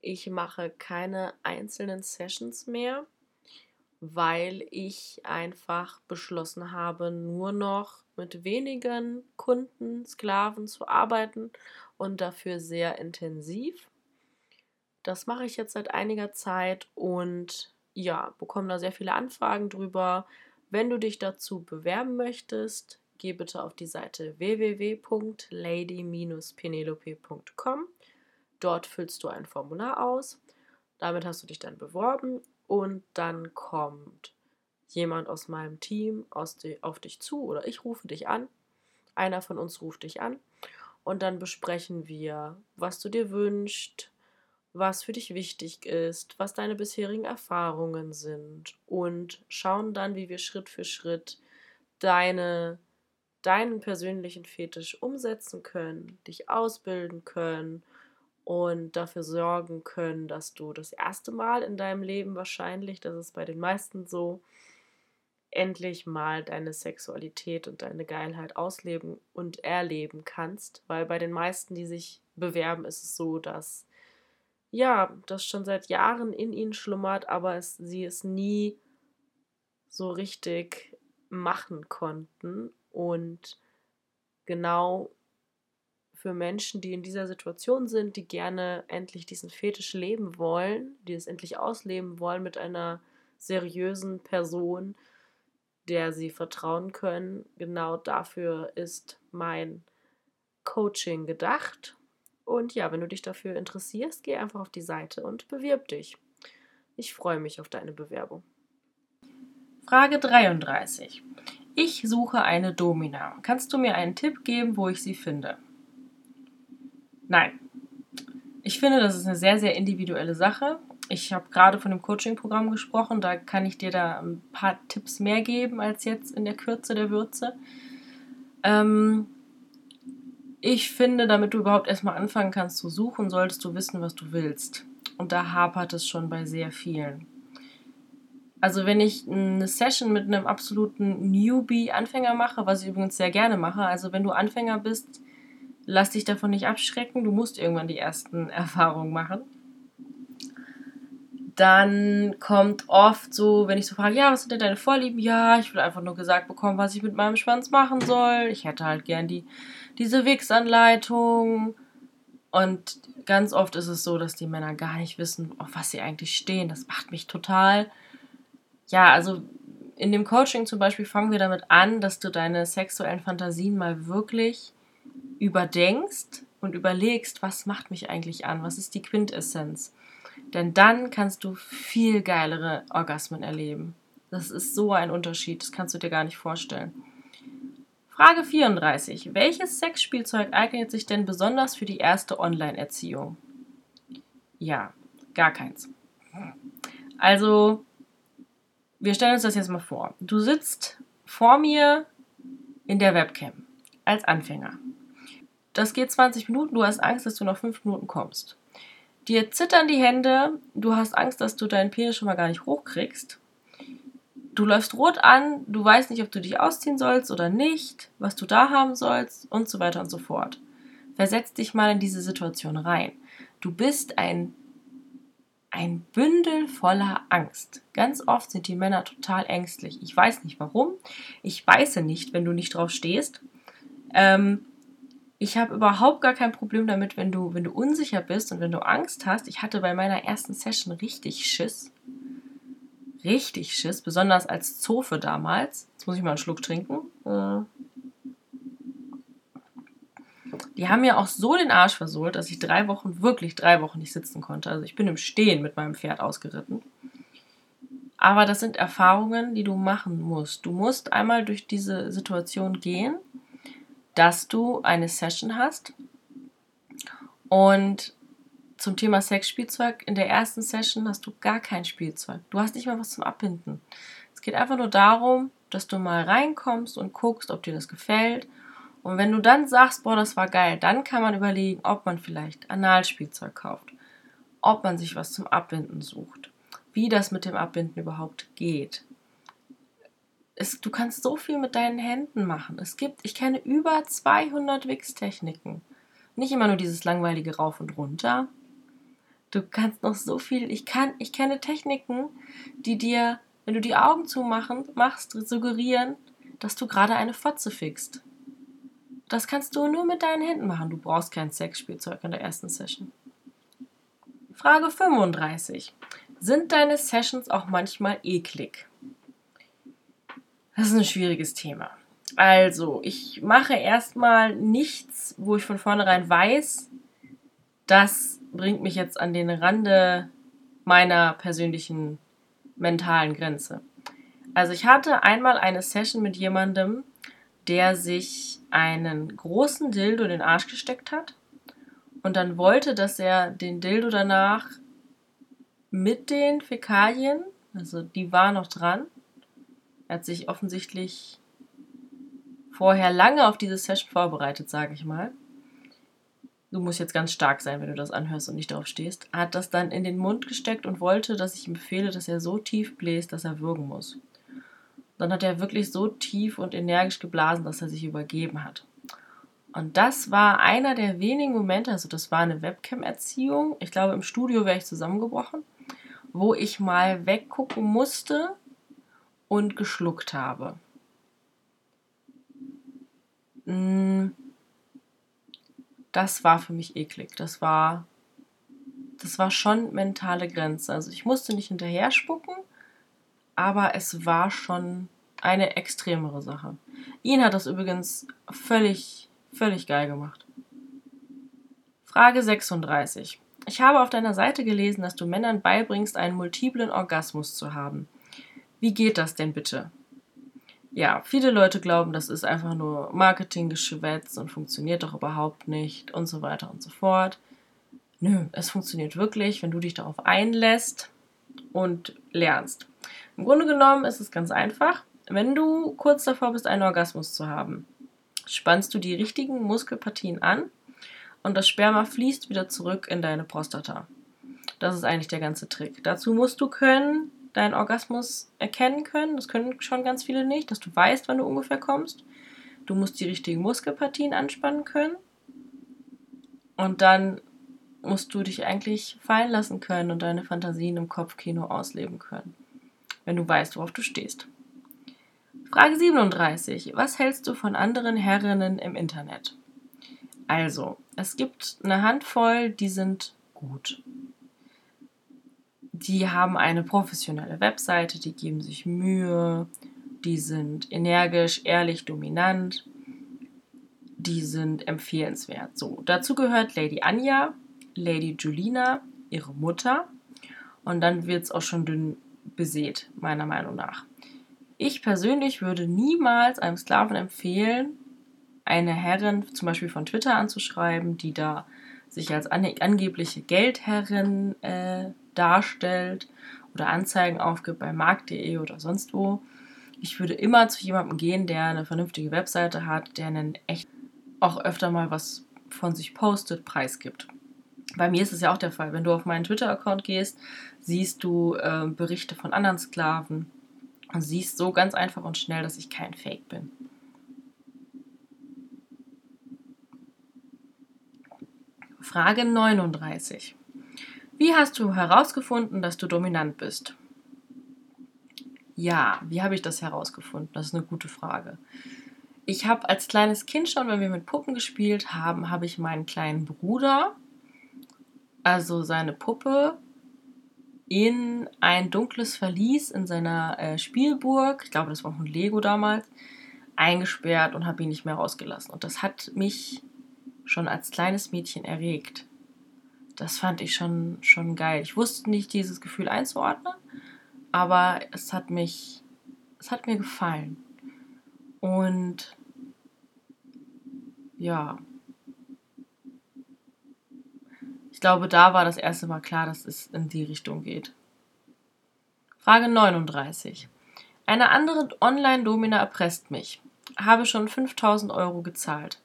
Ich mache keine einzelnen Sessions mehr, weil ich einfach beschlossen habe, nur noch mit wenigen Kunden, Sklaven zu arbeiten und dafür sehr intensiv. Das mache ich jetzt seit einiger Zeit und ja, bekomme da sehr viele Anfragen drüber. Wenn du dich dazu bewerben möchtest, geh bitte auf die Seite www.lady-penelope.com. Dort füllst du ein Formular aus. Damit hast du dich dann beworben und dann kommt jemand aus meinem Team aus die, auf dich zu oder ich rufe dich an. Einer von uns ruft dich an und dann besprechen wir, was du dir wünschst, was für dich wichtig ist, was deine bisherigen Erfahrungen sind und schauen dann, wie wir Schritt für Schritt deine, deinen persönlichen Fetisch umsetzen können, dich ausbilden können und dafür sorgen können, dass du das erste Mal in deinem Leben wahrscheinlich, das ist bei den meisten so, endlich mal deine Sexualität und deine Geilheit ausleben und erleben kannst, weil bei den meisten, die sich bewerben, ist es so, dass ja, das schon seit Jahren in ihnen schlummert, aber es, sie es nie so richtig machen konnten. Und genau für Menschen, die in dieser Situation sind, die gerne endlich diesen Fetisch leben wollen, die es endlich ausleben wollen mit einer seriösen Person, der sie vertrauen können, genau dafür ist mein Coaching gedacht und ja, wenn du dich dafür interessierst, geh einfach auf die Seite und bewirb dich. Ich freue mich auf deine Bewerbung. Frage 33. Ich suche eine Domina. Kannst du mir einen Tipp geben, wo ich sie finde? Nein. Ich finde, das ist eine sehr, sehr individuelle Sache. Ich habe gerade von dem Coaching-Programm gesprochen. Da kann ich dir da ein paar Tipps mehr geben als jetzt in der Kürze der Würze. Ähm, ich finde, damit du überhaupt erstmal anfangen kannst zu suchen, solltest du wissen, was du willst. Und da hapert es schon bei sehr vielen. Also wenn ich eine Session mit einem absoluten Newbie-Anfänger mache, was ich übrigens sehr gerne mache, also wenn du Anfänger bist, lass dich davon nicht abschrecken, du musst irgendwann die ersten Erfahrungen machen. Dann kommt oft so, wenn ich so frage, ja, was sind denn deine Vorlieben? Ja, ich will einfach nur gesagt bekommen, was ich mit meinem Schwanz machen soll. Ich hätte halt gern die diese Wix-Anleitung. Und ganz oft ist es so, dass die Männer gar nicht wissen, auf was sie eigentlich stehen. Das macht mich total. Ja, also in dem Coaching zum Beispiel fangen wir damit an, dass du deine sexuellen Fantasien mal wirklich überdenkst und überlegst, was macht mich eigentlich an? Was ist die Quintessenz? Denn dann kannst du viel geilere Orgasmen erleben. Das ist so ein Unterschied, das kannst du dir gar nicht vorstellen. Frage 34. Welches Sexspielzeug eignet sich denn besonders für die erste Online-Erziehung? Ja, gar keins. Also, wir stellen uns das jetzt mal vor. Du sitzt vor mir in der Webcam als Anfänger. Das geht 20 Minuten, du hast Angst, dass du nach 5 Minuten kommst. Dir zittern die Hände, du hast Angst, dass du deinen Penis schon mal gar nicht hochkriegst. Du läufst rot an, du weißt nicht, ob du dich ausziehen sollst oder nicht, was du da haben sollst und so weiter und so fort. Versetz dich mal in diese Situation rein. Du bist ein, ein Bündel voller Angst. Ganz oft sind die Männer total ängstlich. Ich weiß nicht warum. Ich weiß nicht, wenn du nicht drauf stehst. Ähm, ich habe überhaupt gar kein Problem damit, wenn du, wenn du unsicher bist und wenn du Angst hast. Ich hatte bei meiner ersten Session richtig Schiss richtig Schiss, besonders als Zofe damals. Jetzt muss ich mal einen Schluck trinken. Äh. Die haben mir auch so den Arsch versohlt, dass ich drei Wochen, wirklich drei Wochen nicht sitzen konnte. Also ich bin im Stehen mit meinem Pferd ausgeritten. Aber das sind Erfahrungen, die du machen musst. Du musst einmal durch diese Situation gehen, dass du eine Session hast und zum Thema Sexspielzeug. In der ersten Session hast du gar kein Spielzeug. Du hast nicht mal was zum Abbinden. Es geht einfach nur darum, dass du mal reinkommst und guckst, ob dir das gefällt. Und wenn du dann sagst, boah, das war geil, dann kann man überlegen, ob man vielleicht Analspielzeug kauft, ob man sich was zum Abbinden sucht, wie das mit dem Abbinden überhaupt geht. Es, du kannst so viel mit deinen Händen machen. Es gibt, ich kenne über 200 Wix-Techniken. Nicht immer nur dieses langweilige Rauf und Runter, Du kannst noch so viel. Ich kann, ich kenne Techniken, die dir, wenn du die Augen zumachen, machst, suggerieren, dass du gerade eine Fotze fixst. Das kannst du nur mit deinen Händen machen. Du brauchst kein Sexspielzeug in der ersten Session. Frage 35. Sind deine Sessions auch manchmal eklig? Das ist ein schwieriges Thema. Also, ich mache erstmal nichts, wo ich von vornherein weiß, dass bringt mich jetzt an den Rande meiner persönlichen mentalen Grenze. Also ich hatte einmal eine Session mit jemandem, der sich einen großen Dildo in den Arsch gesteckt hat und dann wollte, dass er den Dildo danach mit den Fäkalien, also die war noch dran, er hat sich offensichtlich vorher lange auf diese Session vorbereitet, sage ich mal, du musst jetzt ganz stark sein, wenn du das anhörst und nicht drauf stehst, hat das dann in den Mund gesteckt und wollte, dass ich ihm befehle, dass er so tief bläst, dass er würgen muss. Dann hat er wirklich so tief und energisch geblasen, dass er sich übergeben hat. Und das war einer der wenigen Momente, also das war eine Webcam-Erziehung, ich glaube im Studio wäre ich zusammengebrochen, wo ich mal weggucken musste und geschluckt habe. Hm das war für mich eklig. Das war, das war schon mentale Grenze. Also ich musste nicht hinterher spucken, aber es war schon eine extremere Sache. Ihn hat das übrigens völlig, völlig geil gemacht. Frage 36. Ich habe auf deiner Seite gelesen, dass du Männern beibringst, einen multiplen Orgasmus zu haben. Wie geht das denn bitte? Ja, viele Leute glauben, das ist einfach nur Marketinggeschwätz und funktioniert doch überhaupt nicht und so weiter und so fort. Nö, es funktioniert wirklich, wenn du dich darauf einlässt und lernst. Im Grunde genommen ist es ganz einfach. Wenn du kurz davor bist, einen Orgasmus zu haben, spannst du die richtigen Muskelpartien an und das Sperma fließt wieder zurück in deine Prostata. Das ist eigentlich der ganze Trick. Dazu musst du können, deinen Orgasmus erkennen können. Das können schon ganz viele nicht, dass du weißt, wann du ungefähr kommst. Du musst die richtigen Muskelpartien anspannen können. Und dann musst du dich eigentlich fallen lassen können und deine Fantasien im Kopfkino ausleben können, wenn du weißt, worauf du stehst. Frage 37. Was hältst du von anderen Herrinnen im Internet? Also, es gibt eine Handvoll, die sind gut die haben eine professionelle Webseite, die geben sich Mühe, die sind energisch, ehrlich, dominant, die sind empfehlenswert. So, dazu gehört Lady Anja, Lady Julina, ihre Mutter und dann wird es auch schon dünn besät, meiner Meinung nach. Ich persönlich würde niemals einem Sklaven empfehlen, eine Herrin zum Beispiel von Twitter anzuschreiben, die da sich als angebliche Geldherrin äh, darstellt oder Anzeigen aufgibt bei markt.de oder sonst wo. Ich würde immer zu jemandem gehen, der eine vernünftige Webseite hat, der einen echt auch öfter mal was von sich postet, preisgibt. Bei mir ist es ja auch der Fall. Wenn du auf meinen Twitter-Account gehst, siehst du äh, Berichte von anderen Sklaven und siehst so ganz einfach und schnell, dass ich kein Fake bin. Frage 39. Wie hast du herausgefunden, dass du dominant bist? Ja, wie habe ich das herausgefunden? Das ist eine gute Frage. Ich habe als kleines Kind schon, wenn wir mit Puppen gespielt haben, habe ich meinen kleinen Bruder, also seine Puppe, in ein dunkles Verlies in seiner äh, Spielburg, ich glaube, das war von Lego damals, eingesperrt und habe ihn nicht mehr rausgelassen. Und das hat mich schon als kleines Mädchen erregt. Das fand ich schon, schon geil. Ich wusste nicht, dieses Gefühl einzuordnen, aber es hat mich, es hat mir gefallen. Und ja, ich glaube, da war das erste Mal klar, dass es in die Richtung geht. Frage 39. Eine andere Online-Domina erpresst mich. Habe schon 5000 Euro gezahlt.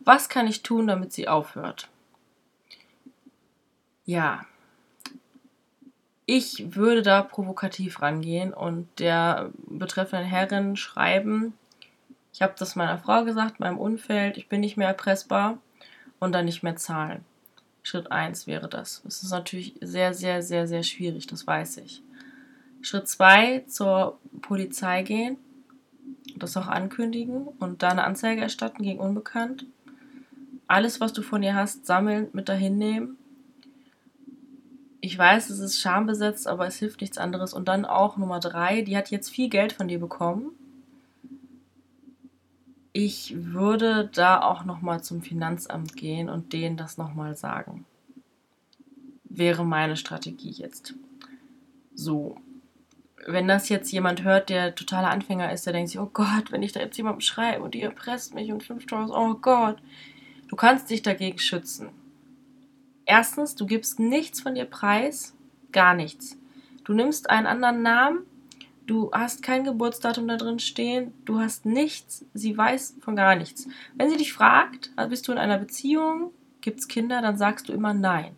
Was kann ich tun, damit sie aufhört? Ja, ich würde da provokativ rangehen und der betreffenden Herrin schreiben, ich habe das meiner Frau gesagt, meinem Umfeld, ich bin nicht mehr erpressbar und dann nicht mehr zahlen. Schritt 1 wäre das. Das ist natürlich sehr, sehr, sehr, sehr schwierig, das weiß ich. Schritt 2, zur Polizei gehen, das auch ankündigen und da eine Anzeige erstatten gegen Unbekannt alles, was du von ihr hast, sammeln, mit dahin nehmen. Ich weiß, es ist schambesetzt, aber es hilft nichts anderes. Und dann auch Nummer drei, die hat jetzt viel Geld von dir bekommen. Ich würde da auch nochmal zum Finanzamt gehen und denen das nochmal sagen. Wäre meine Strategie jetzt. So. Wenn das jetzt jemand hört, der totaler Anfänger ist, der denkt sich, oh Gott, wenn ich da jetzt jemandem schreibe und die erpresst mich und 5000, oh Gott, Du kannst dich dagegen schützen. Erstens, du gibst nichts von dir preis, gar nichts. Du nimmst einen anderen Namen, du hast kein Geburtsdatum da drin stehen, du hast nichts, sie weiß von gar nichts. Wenn sie dich fragt, also bist du in einer Beziehung, gibt es Kinder, dann sagst du immer nein.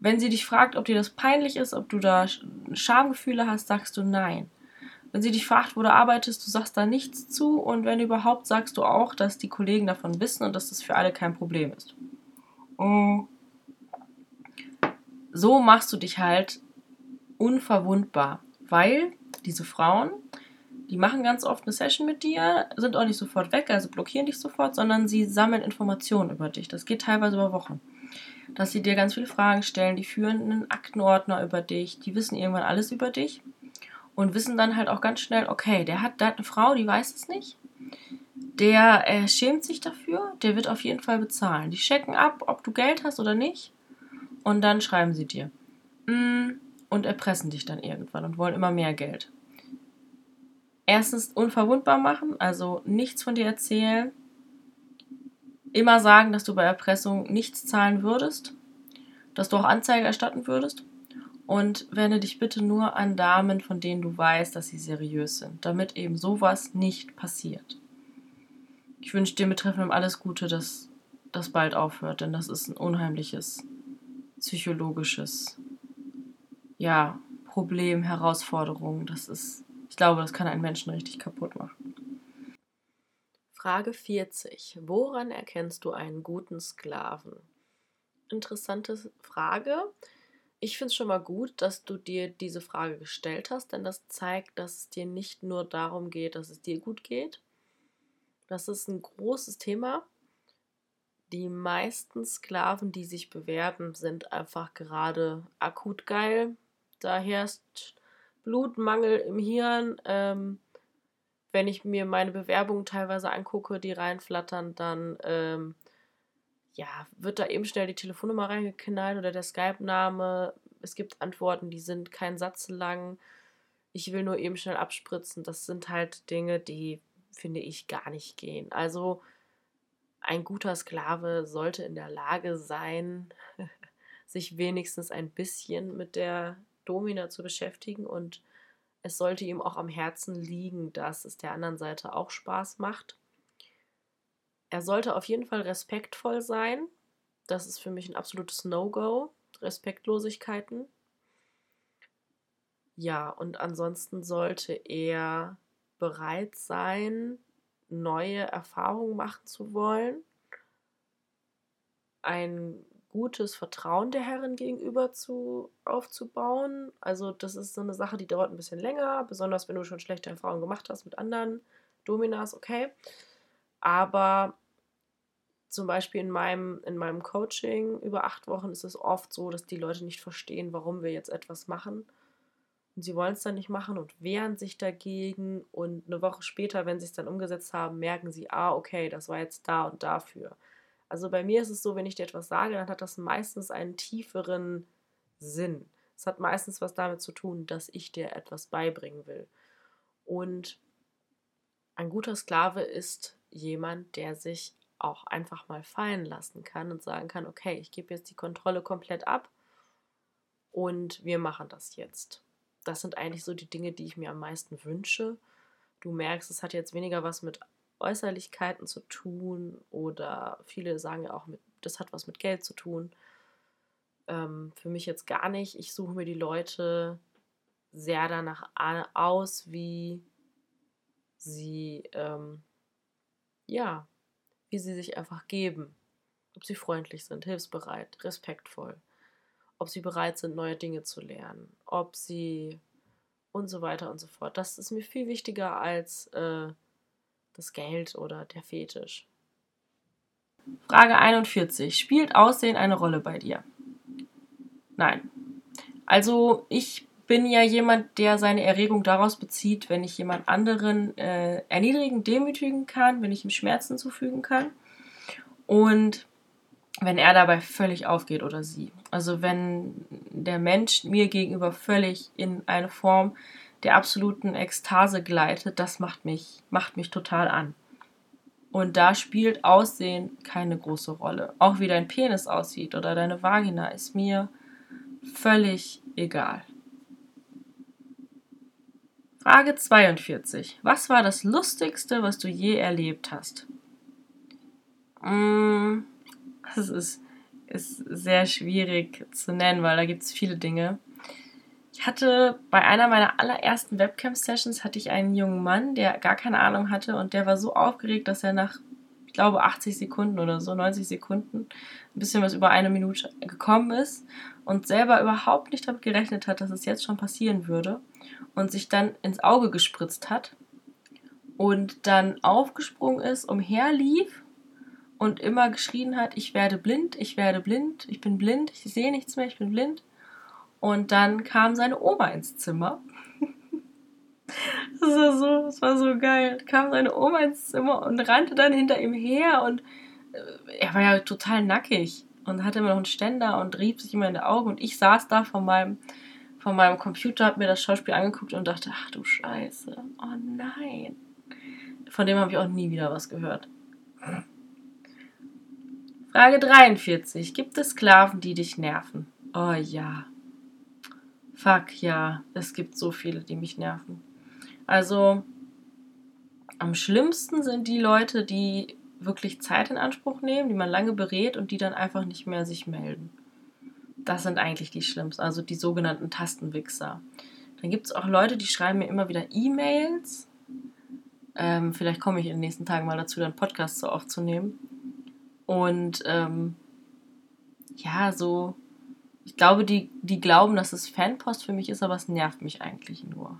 Wenn sie dich fragt, ob dir das peinlich ist, ob du da Schamgefühle hast, sagst du nein. Wenn sie dich fragt, wo du arbeitest, du sagst da nichts zu und wenn überhaupt, sagst du auch, dass die Kollegen davon wissen und dass das für alle kein Problem ist. Mm. So machst du dich halt unverwundbar, weil diese Frauen, die machen ganz oft eine Session mit dir, sind auch nicht sofort weg, also blockieren dich sofort, sondern sie sammeln Informationen über dich. Das geht teilweise über Wochen. Dass sie dir ganz viele Fragen stellen, die führen einen Aktenordner über dich, die wissen irgendwann alles über dich und wissen dann halt auch ganz schnell, okay, der hat, der hat eine Frau, die weiß es nicht. Der äh, schämt sich dafür, der wird auf jeden Fall bezahlen. Die checken ab, ob du Geld hast oder nicht. Und dann schreiben sie dir. Mm, und erpressen dich dann irgendwann und wollen immer mehr Geld. Erstens unverwundbar machen, also nichts von dir erzählen. Immer sagen, dass du bei Erpressung nichts zahlen würdest. Dass du auch Anzeige erstatten würdest und wende dich bitte nur an Damen, von denen du weißt, dass sie seriös sind, damit eben sowas nicht passiert. Ich wünsche dir betreffend alles Gute, dass das bald aufhört, denn das ist ein unheimliches psychologisches ja, Problem, Herausforderung. Das ist, ich glaube, das kann einen Menschen richtig kaputt machen. Frage 40. Woran erkennst du einen guten Sklaven? Interessante Frage. Ich finde es schon mal gut, dass du dir diese Frage gestellt hast, denn das zeigt, dass es dir nicht nur darum geht, dass es dir gut geht. Das ist ein großes Thema. Die meisten Sklaven, die sich bewerben, sind einfach gerade akut geil. Da herrscht Blutmangel im Hirn. Ähm, wenn ich mir meine Bewerbungen teilweise angucke, die reinflattern, dann ähm, ja, wird da eben schnell die Telefonnummer reingeknallt oder der Skype-Name. Es gibt Antworten, die sind kein Satz lang. Ich will nur eben schnell abspritzen. Das sind halt Dinge, die, finde ich, gar nicht gehen. Also ein guter Sklave sollte in der Lage sein, sich wenigstens ein bisschen mit der Domina zu beschäftigen und es sollte ihm auch am Herzen liegen, dass es der anderen Seite auch Spaß macht. Er sollte auf jeden Fall respektvoll sein. Das ist für mich ein absolutes No-Go. Respektlosigkeiten. Ja, und ansonsten sollte er bereit sein, neue Erfahrungen machen zu wollen, ein gutes Vertrauen der Herren gegenüber zu, aufzubauen. Also das ist so eine Sache, die dauert ein bisschen länger, besonders wenn du schon schlechte Erfahrungen gemacht hast mit anderen Dominas, okay. Aber zum Beispiel in meinem, in meinem Coaching über acht Wochen ist es oft so, dass die Leute nicht verstehen, warum wir jetzt etwas machen. Und sie wollen es dann nicht machen und wehren sich dagegen. Und eine Woche später, wenn sie es dann umgesetzt haben, merken sie, ah, okay, das war jetzt da und dafür. Also bei mir ist es so, wenn ich dir etwas sage, dann hat das meistens einen tieferen Sinn. Es hat meistens was damit zu tun, dass ich dir etwas beibringen will. Und ein guter Sklave ist jemand, der sich auch einfach mal fallen lassen kann und sagen kann, okay, ich gebe jetzt die Kontrolle komplett ab und wir machen das jetzt. Das sind eigentlich so die Dinge, die ich mir am meisten wünsche. Du merkst, es hat jetzt weniger was mit Äußerlichkeiten zu tun oder viele sagen ja auch, mit, das hat was mit Geld zu tun. Ähm, für mich jetzt gar nicht. Ich suche mir die Leute sehr danach aus, wie sie, ähm, ja, wie sie sich einfach geben. Ob sie freundlich sind, hilfsbereit, respektvoll. Ob sie bereit sind, neue Dinge zu lernen. Ob sie und so weiter und so fort. Das ist mir viel wichtiger als äh, das Geld oder der Fetisch. Frage 41. Spielt Aussehen eine Rolle bei dir? Nein. Also ich bin ja jemand, der seine Erregung daraus bezieht, wenn ich jemand anderen äh, erniedrigen, demütigen kann, wenn ich ihm Schmerzen zufügen kann und wenn er dabei völlig aufgeht oder sie. Also wenn der Mensch mir gegenüber völlig in eine Form der absoluten Ekstase gleitet, das macht mich, macht mich total an. Und da spielt Aussehen keine große Rolle. Auch wie dein Penis aussieht oder deine Vagina ist mir völlig egal. Frage 42. Was war das Lustigste, was du je erlebt hast? Mm, das ist, ist sehr schwierig zu nennen, weil da gibt es viele Dinge. Ich hatte bei einer meiner allerersten Webcam-Sessions hatte ich einen jungen Mann, der gar keine Ahnung hatte und der war so aufgeregt, dass er nach, ich glaube, 80 Sekunden oder so, 90 Sekunden, ein bisschen was über eine Minute gekommen ist und selber überhaupt nicht damit gerechnet hat, dass es jetzt schon passieren würde und sich dann ins Auge gespritzt hat und dann aufgesprungen ist, umherlief und immer geschrien hat, ich werde blind, ich werde blind, ich bin blind, ich sehe nichts mehr, ich bin blind. Und dann kam seine Oma ins Zimmer. Das war so, das war so geil. Kam seine Oma ins Zimmer und rannte dann hinter ihm her und äh, er war ja total nackig und hatte immer noch einen Ständer und rieb sich immer in die Augen und ich saß da vor meinem, vor meinem Computer, hab mir das Schauspiel angeguckt und dachte, ach du Scheiße, oh nein. Von dem habe ich auch nie wieder was gehört. Frage 43. Gibt es Sklaven, die dich nerven? Oh ja. Fuck, ja, es gibt so viele, die mich nerven. Also, am schlimmsten sind die Leute, die wirklich Zeit in Anspruch nehmen, die man lange berät und die dann einfach nicht mehr sich melden. Das sind eigentlich die schlimmsten, also die sogenannten Tastenwichser. Dann gibt es auch Leute, die schreiben mir immer wieder E-Mails. Ähm, vielleicht komme ich in den nächsten Tagen mal dazu, dann Podcasts so aufzunehmen. Und ähm, ja, so ich glaube, die, die glauben, dass es Fanpost für mich ist, aber es nervt mich eigentlich nur.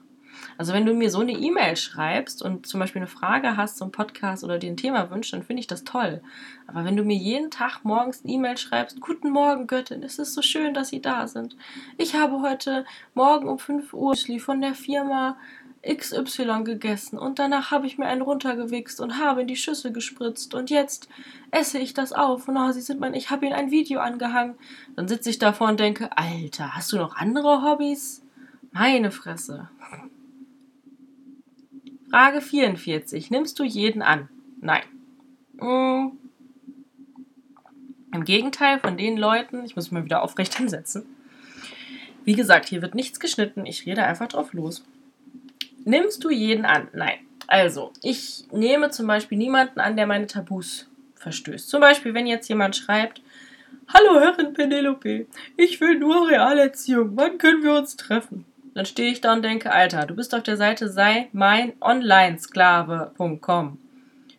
Also wenn du mir so eine E-Mail schreibst und zum Beispiel eine Frage hast zum Podcast oder dir ein Thema wünschst, dann finde ich das toll. Aber wenn du mir jeden Tag morgens eine E-Mail schreibst, Guten Morgen Göttin, es ist so schön, dass Sie da sind. Ich habe heute Morgen um 5 Uhr von der Firma XY gegessen und danach habe ich mir einen runtergewichst und habe in die Schüssel gespritzt und jetzt esse ich das auf und oh, sie sind mein, ich habe ihnen ein Video angehangen. Dann sitze ich davor und denke, Alter, hast du noch andere Hobbys? Meine Fresse. Frage 44. Nimmst du jeden an? Nein. Hm, Im Gegenteil von den Leuten, ich muss mich mal wieder aufrecht hinsetzen. Wie gesagt, hier wird nichts geschnitten, ich rede einfach drauf los. Nimmst du jeden an? Nein. Also, ich nehme zum Beispiel niemanden an, der meine Tabus verstößt. Zum Beispiel, wenn jetzt jemand schreibt, Hallo Herrin Penelope, ich will nur Realerziehung, wann können wir uns treffen? Dann stehe ich da und denke, Alter, du bist auf der Seite sei mein Online-Sklave.com.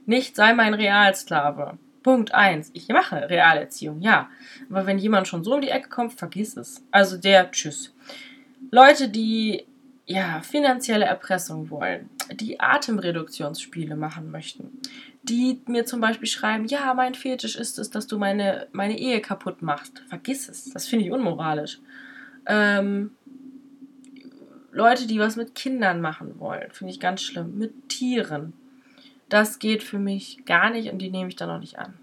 Nicht sei mein Realsklave. Punkt 1. Ich mache Realerziehung, ja. Aber wenn jemand schon so um die Ecke kommt, vergiss es. Also der Tschüss. Leute, die ja, finanzielle Erpressung wollen, die Atemreduktionsspiele machen möchten, die mir zum Beispiel schreiben, ja, mein Fetisch ist es, dass du meine, meine Ehe kaputt machst. Vergiss es. Das finde ich unmoralisch. Ähm, Leute, die was mit Kindern machen wollen, finde ich ganz schlimm. Mit Tieren. Das geht für mich gar nicht und die nehme ich dann auch nicht an.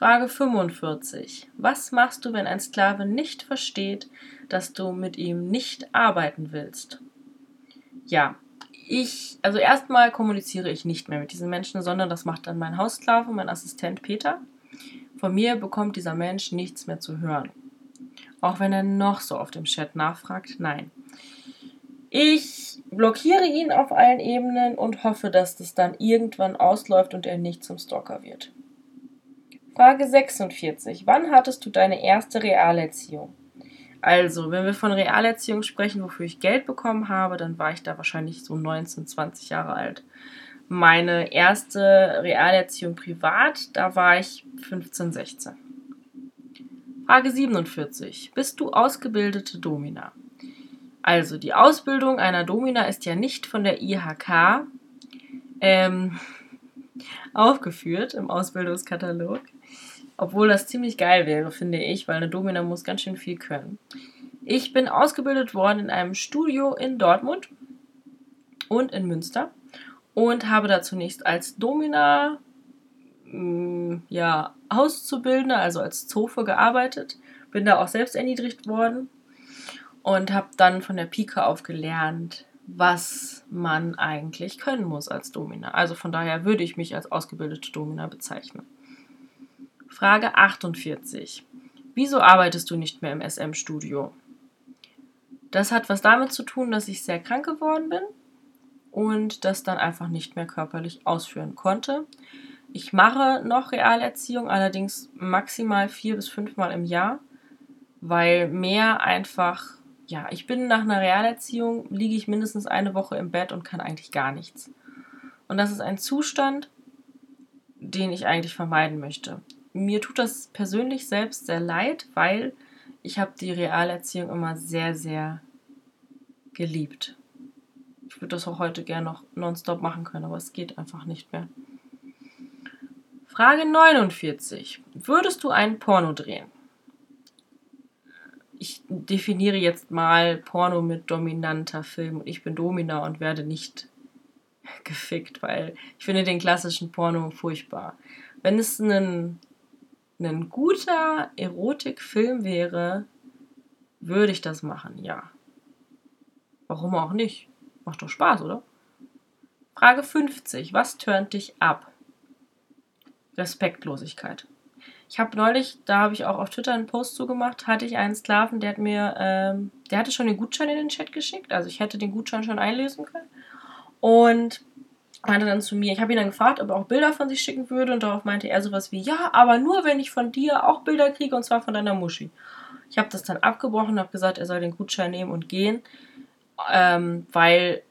Frage 45. Was machst du, wenn ein Sklave nicht versteht, dass du mit ihm nicht arbeiten willst? Ja, ich, also erstmal kommuniziere ich nicht mehr mit diesen Menschen, sondern das macht dann mein Haussklave, mein Assistent Peter. Von mir bekommt dieser Mensch nichts mehr zu hören. Auch wenn er noch so oft im Chat nachfragt, nein. Ich blockiere ihn auf allen Ebenen und hoffe, dass das dann irgendwann ausläuft und er nicht zum Stalker wird. Frage 46. Wann hattest du deine erste Realerziehung? Also, wenn wir von Realerziehung sprechen, wofür ich Geld bekommen habe, dann war ich da wahrscheinlich so 19, 20 Jahre alt. Meine erste Realerziehung privat, da war ich 15, 16. Frage 47. Bist du ausgebildete Domina? Also, die Ausbildung einer Domina ist ja nicht von der IHK ähm, aufgeführt im Ausbildungskatalog. Obwohl das ziemlich geil wäre, finde ich, weil eine Domina muss ganz schön viel können. Ich bin ausgebildet worden in einem Studio in Dortmund und in Münster und habe da zunächst als Domina mm, ja, Auszubildende, also als Zofe gearbeitet. Bin da auch selbst erniedrigt worden und habe dann von der Pike auf gelernt, was man eigentlich können muss als Domina. Also von daher würde ich mich als ausgebildete Domina bezeichnen. Frage 48. Wieso arbeitest du nicht mehr im SM-Studio? Das hat was damit zu tun, dass ich sehr krank geworden bin und das dann einfach nicht mehr körperlich ausführen konnte. Ich mache noch Realerziehung, allerdings maximal vier bis fünfmal im Jahr, weil mehr einfach, ja, ich bin nach einer Realerziehung, liege ich mindestens eine Woche im Bett und kann eigentlich gar nichts. Und das ist ein Zustand, den ich eigentlich vermeiden möchte mir tut das persönlich selbst sehr leid, weil ich habe die Realerziehung immer sehr, sehr geliebt. Ich würde das auch heute gerne noch nonstop machen können, aber es geht einfach nicht mehr. Frage 49. Würdest du einen Porno drehen? Ich definiere jetzt mal Porno mit dominanter Film und ich bin Domina und werde nicht gefickt, weil ich finde den klassischen Porno furchtbar. Wenn es einen ein guter Erotikfilm wäre, würde ich das machen, ja. Warum auch nicht? Macht doch Spaß, oder? Frage 50. Was tönt dich ab? Respektlosigkeit. Ich habe neulich, da habe ich auch auf Twitter einen Post zugemacht, hatte ich einen Sklaven, der hat mir, ähm, der hatte schon den Gutschein in den Chat geschickt, also ich hätte den Gutschein schon einlösen können. Und meinte dann zu mir, ich habe ihn dann gefragt, ob er auch Bilder von sich schicken würde und darauf meinte er sowas wie, ja, aber nur wenn ich von dir auch Bilder kriege und zwar von deiner Muschi. Ich habe das dann abgebrochen und habe gesagt, er soll den Gutschein nehmen und gehen, ähm, weil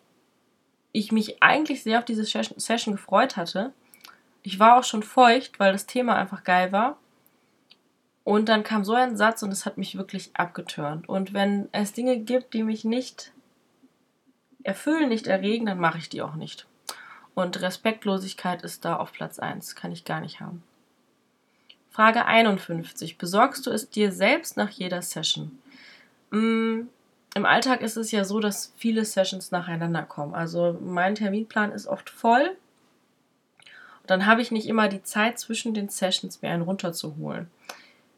ich mich eigentlich sehr auf diese Session gefreut hatte. Ich war auch schon feucht, weil das Thema einfach geil war. Und dann kam so ein Satz und es hat mich wirklich abgetörnt. Und wenn es Dinge gibt, die mich nicht erfüllen, nicht erregen, dann mache ich die auch nicht. Und Respektlosigkeit ist da auf Platz 1. Kann ich gar nicht haben. Frage 51. Besorgst du es dir selbst nach jeder Session? Mm, Im Alltag ist es ja so, dass viele Sessions nacheinander kommen. Also mein Terminplan ist oft voll. Dann habe ich nicht immer die Zeit zwischen den Sessions, mir einen runterzuholen.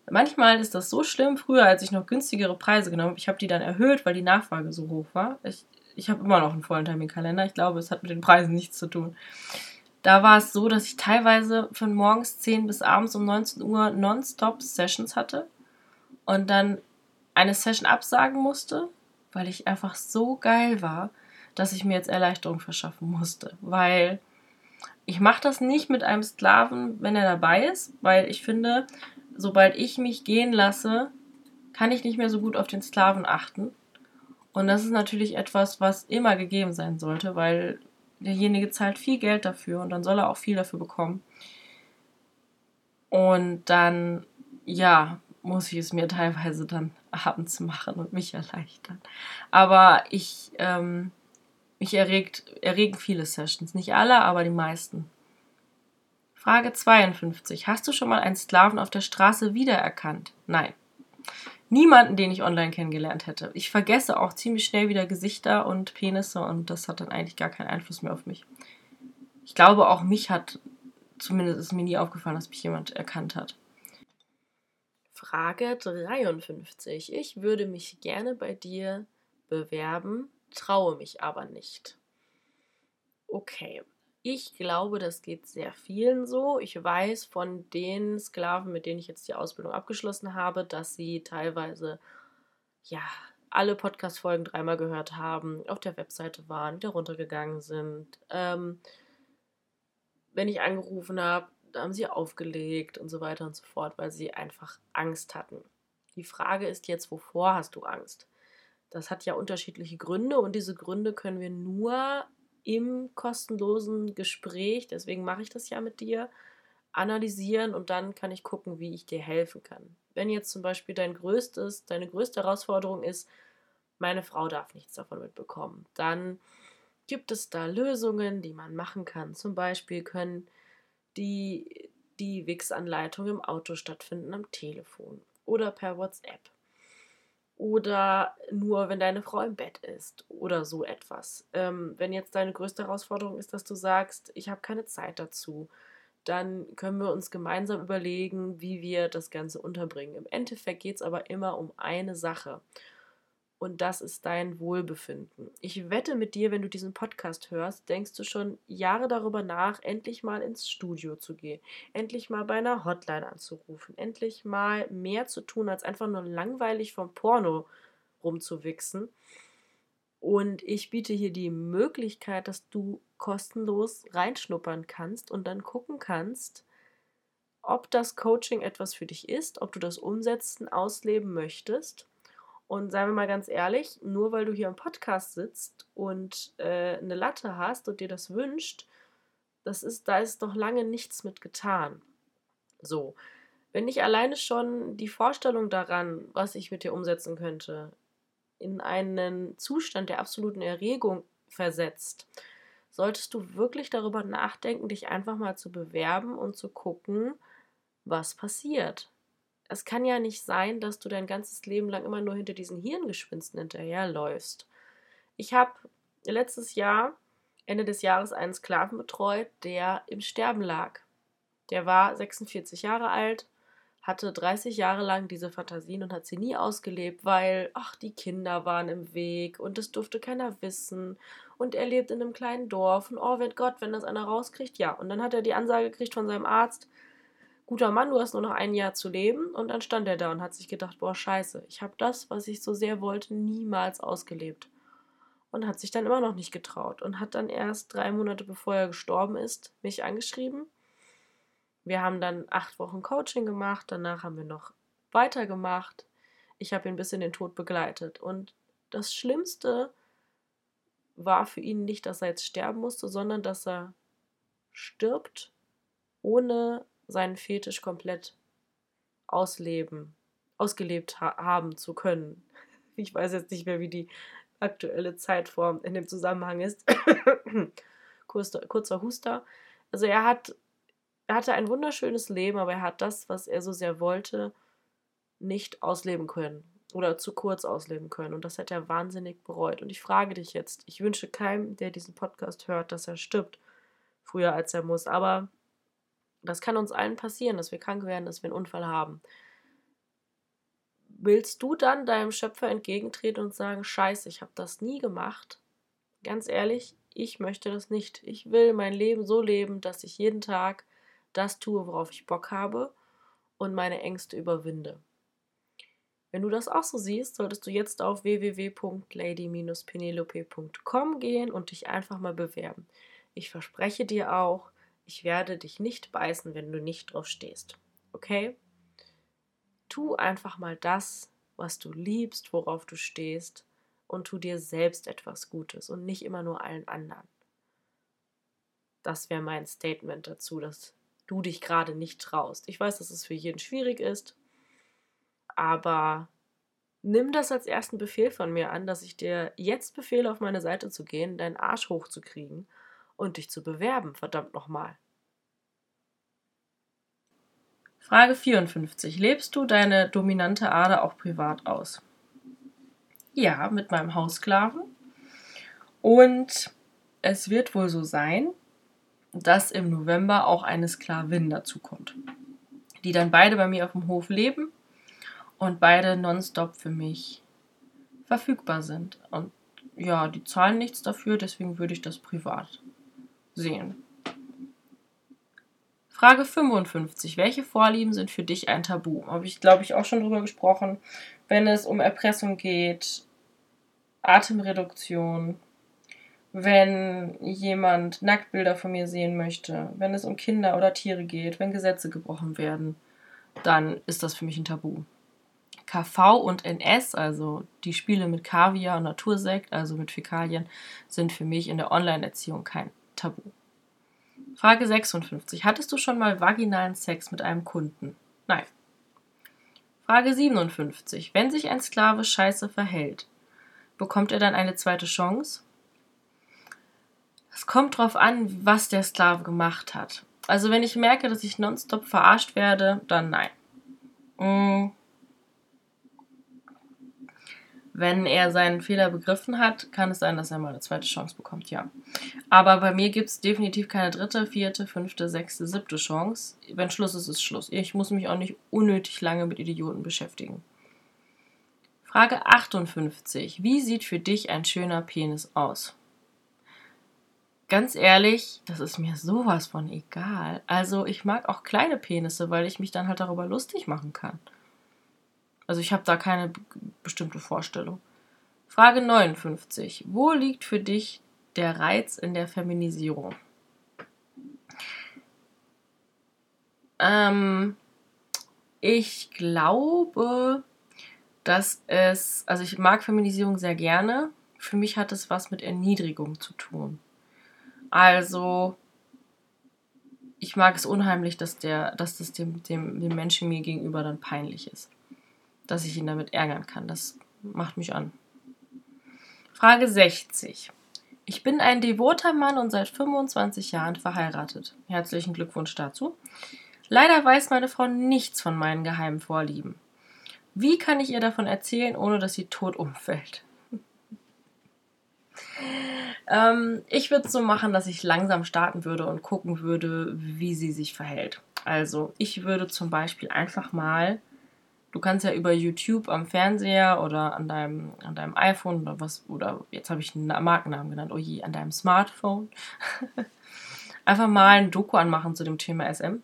Manchmal ist das so schlimm. Früher, als ich noch günstigere Preise genommen habe, ich habe die dann erhöht, weil die Nachfrage so hoch war. Ich ich habe immer noch einen vollen Terminkalender. Ich glaube, es hat mit den Preisen nichts zu tun. da war es so, dass ich teilweise von morgens 10 bis abends um 19 Uhr nonstop Sessions hatte und dann eine Session absagen musste, weil ich einfach so geil war, dass ich mir jetzt Erleichterung verschaffen musste, weil ich mache das nicht mit einem Sklaven, wenn er dabei ist, weil ich finde, sobald ich mich gehen lasse, kann ich nicht mehr so gut auf den Sklaven achten. Und das ist natürlich etwas, was immer gegeben sein sollte, weil derjenige zahlt viel Geld dafür und dann soll er auch viel dafür bekommen. Und dann, ja, muss ich es mir teilweise dann abends machen und mich erleichtern. Aber ich, ähm, mich erregt, erregen viele Sessions. Nicht alle, aber die meisten. Frage 52. Hast du schon mal einen Sklaven auf der Straße wiedererkannt? Nein. Niemanden, den ich online kennengelernt hätte. Ich vergesse auch ziemlich schnell wieder Gesichter und Penisse und das hat dann eigentlich gar keinen Einfluss mehr auf mich. Ich glaube, auch mich hat, zumindest ist mir nie aufgefallen, dass mich jemand erkannt hat. Frage 53. Ich würde mich gerne bei dir bewerben, traue mich aber nicht. Okay. Ich glaube, das geht sehr vielen so. Ich weiß von den Sklaven, mit denen ich jetzt die Ausbildung abgeschlossen habe, dass sie teilweise ja alle Podcast-Folgen dreimal gehört haben, auf der Webseite waren, wieder runtergegangen sind. Ähm, wenn ich angerufen habe, haben sie aufgelegt und so weiter und so fort, weil sie einfach Angst hatten. Die Frage ist jetzt, wovor hast du Angst? Das hat ja unterschiedliche Gründe und diese Gründe können wir nur im kostenlosen Gespräch, deswegen mache ich das ja mit dir, analysieren und dann kann ich gucken, wie ich dir helfen kann. Wenn jetzt zum Beispiel dein größtes, deine größte Herausforderung ist, meine Frau darf nichts davon mitbekommen, dann gibt es da Lösungen, die man machen kann. Zum Beispiel können die, die Wix-Anleitungen im Auto stattfinden, am Telefon oder per WhatsApp. Oder nur, wenn deine Frau im Bett ist oder so etwas. Ähm, wenn jetzt deine größte Herausforderung ist, dass du sagst, ich habe keine Zeit dazu, dann können wir uns gemeinsam überlegen, wie wir das Ganze unterbringen. Im Endeffekt geht es aber immer um eine Sache und das ist dein Wohlbefinden. Ich wette mit dir, wenn du diesen Podcast hörst, denkst du schon Jahre darüber nach, endlich mal ins Studio zu gehen, endlich mal bei einer Hotline anzurufen, endlich mal mehr zu tun, als einfach nur langweilig vom Porno rumzuwichsen. Und ich biete hier die Möglichkeit, dass du kostenlos reinschnuppern kannst und dann gucken kannst, ob das Coaching etwas für dich ist, ob du das umsetzen, ausleben möchtest und seien wir mal ganz ehrlich, nur weil du hier im Podcast sitzt und äh, eine Latte hast und dir das wünscht, das ist, da ist doch lange nichts mit getan. So, wenn ich alleine schon die Vorstellung daran, was ich mit dir umsetzen könnte, in einen Zustand der absoluten Erregung versetzt, solltest du wirklich darüber nachdenken, dich einfach mal zu bewerben und zu gucken, was passiert es kann ja nicht sein, dass du dein ganzes Leben lang immer nur hinter diesen Hirngespinsten hinterherläufst. Ich habe letztes Jahr, Ende des Jahres, einen Sklaven betreut, der im Sterben lag. Der war 46 Jahre alt, hatte 30 Jahre lang diese Fantasien und hat sie nie ausgelebt, weil, ach, die Kinder waren im Weg und es durfte keiner wissen. Und er lebt in einem kleinen Dorf und oh, wenn Gott, wenn das einer rauskriegt, ja. Und dann hat er die Ansage gekriegt von seinem Arzt, guter Mann, du hast nur noch ein Jahr zu leben. Und dann stand er da und hat sich gedacht, boah, scheiße, ich habe das, was ich so sehr wollte, niemals ausgelebt. Und hat sich dann immer noch nicht getraut und hat dann erst drei Monate bevor er gestorben ist, mich angeschrieben. Wir haben dann acht Wochen Coaching gemacht, danach haben wir noch weitergemacht. Ich habe ihn bis in den Tod begleitet. Und das Schlimmste war für ihn nicht, dass er jetzt sterben musste, sondern dass er stirbt, ohne seinen Fetisch komplett ausleben, ausgelebt ha haben zu können. Ich weiß jetzt nicht mehr, wie die aktuelle Zeitform in dem Zusammenhang ist. kurzer, kurzer Huster. Also er hat, er hatte ein wunderschönes Leben, aber er hat das, was er so sehr wollte, nicht ausleben können oder zu kurz ausleben können. Und das hat er wahnsinnig bereut. Und ich frage dich jetzt, ich wünsche keinem, der diesen Podcast hört, dass er stirbt, früher als er muss. Aber das kann uns allen passieren, dass wir krank werden, dass wir einen Unfall haben. Willst du dann deinem Schöpfer entgegentreten und sagen, scheiße, ich habe das nie gemacht? Ganz ehrlich, ich möchte das nicht. Ich will mein Leben so leben, dass ich jeden Tag das tue, worauf ich Bock habe und meine Ängste überwinde. Wenn du das auch so siehst, solltest du jetzt auf www.lady-penelope.com gehen und dich einfach mal bewerben. Ich verspreche dir auch, ich werde dich nicht beißen, wenn du nicht drauf stehst. Okay? Tu einfach mal das, was du liebst, worauf du stehst und tu dir selbst etwas Gutes und nicht immer nur allen anderen. Das wäre mein Statement dazu, dass du dich gerade nicht traust. Ich weiß, dass es für jeden schwierig ist, aber nimm das als ersten Befehl von mir an, dass ich dir jetzt befehle, auf meine Seite zu gehen, deinen Arsch hochzukriegen und dich zu bewerben, verdammt nochmal. Frage 54. Lebst du deine dominante Ader auch privat aus? Ja, mit meinem Haussklaven. Und es wird wohl so sein, dass im November auch eine Sklavin dazukommt, die dann beide bei mir auf dem Hof leben und beide nonstop für mich verfügbar sind. Und ja, die zahlen nichts dafür, deswegen würde ich das privat sehen. Frage 55. Welche Vorlieben sind für dich ein Tabu? Habe ich, glaube ich, auch schon drüber gesprochen. Wenn es um Erpressung geht, Atemreduktion, wenn jemand Nacktbilder von mir sehen möchte, wenn es um Kinder oder Tiere geht, wenn Gesetze gebrochen werden, dann ist das für mich ein Tabu. KV und NS, also die Spiele mit Kaviar und Natursekt, also mit Fäkalien, sind für mich in der Online-Erziehung kein Tabu. Frage 56. Hattest du schon mal vaginalen Sex mit einem Kunden? Nein. Frage 57. Wenn sich ein Sklave scheiße verhält, bekommt er dann eine zweite Chance? Es kommt drauf an, was der Sklave gemacht hat. Also wenn ich merke, dass ich nonstop verarscht werde, dann nein. Wenn er seinen Fehler begriffen hat, kann es sein, dass er mal eine zweite Chance bekommt, ja. Aber bei mir gibt es definitiv keine dritte, vierte, fünfte, sechste, siebte Chance. Wenn Schluss ist, ist Schluss. Ich muss mich auch nicht unnötig lange mit Idioten beschäftigen. Frage 58. Wie sieht für dich ein schöner Penis aus? Ganz ehrlich, das ist mir sowas von egal. Also ich mag auch kleine Penisse, weil ich mich dann halt darüber lustig machen kann. Also ich habe da keine bestimmte Vorstellung. Frage 59. Wo liegt für dich der Reiz in der Feminisierung? Ähm, ich glaube, dass es, also ich mag Feminisierung sehr gerne. Für mich hat es was mit Erniedrigung zu tun. Also, ich mag es unheimlich, dass, der, dass das dem, dem, dem Menschen mir gegenüber dann peinlich ist dass ich ihn damit ärgern kann. Das macht mich an. Frage 60. Ich bin ein devoter Mann und seit 25 Jahren verheiratet. Herzlichen Glückwunsch dazu. Leider weiß meine Frau nichts von meinen geheimen Vorlieben. Wie kann ich ihr davon erzählen, ohne dass sie tot umfällt? ähm, ich würde es so machen, dass ich langsam starten würde und gucken würde, wie sie sich verhält. Also, ich würde zum Beispiel einfach mal Du kannst ja über YouTube am Fernseher oder an deinem, an deinem iPhone oder was, oder jetzt habe ich einen Markennamen genannt, oh je, an deinem Smartphone, einfach mal ein Doku anmachen zu dem Thema SM.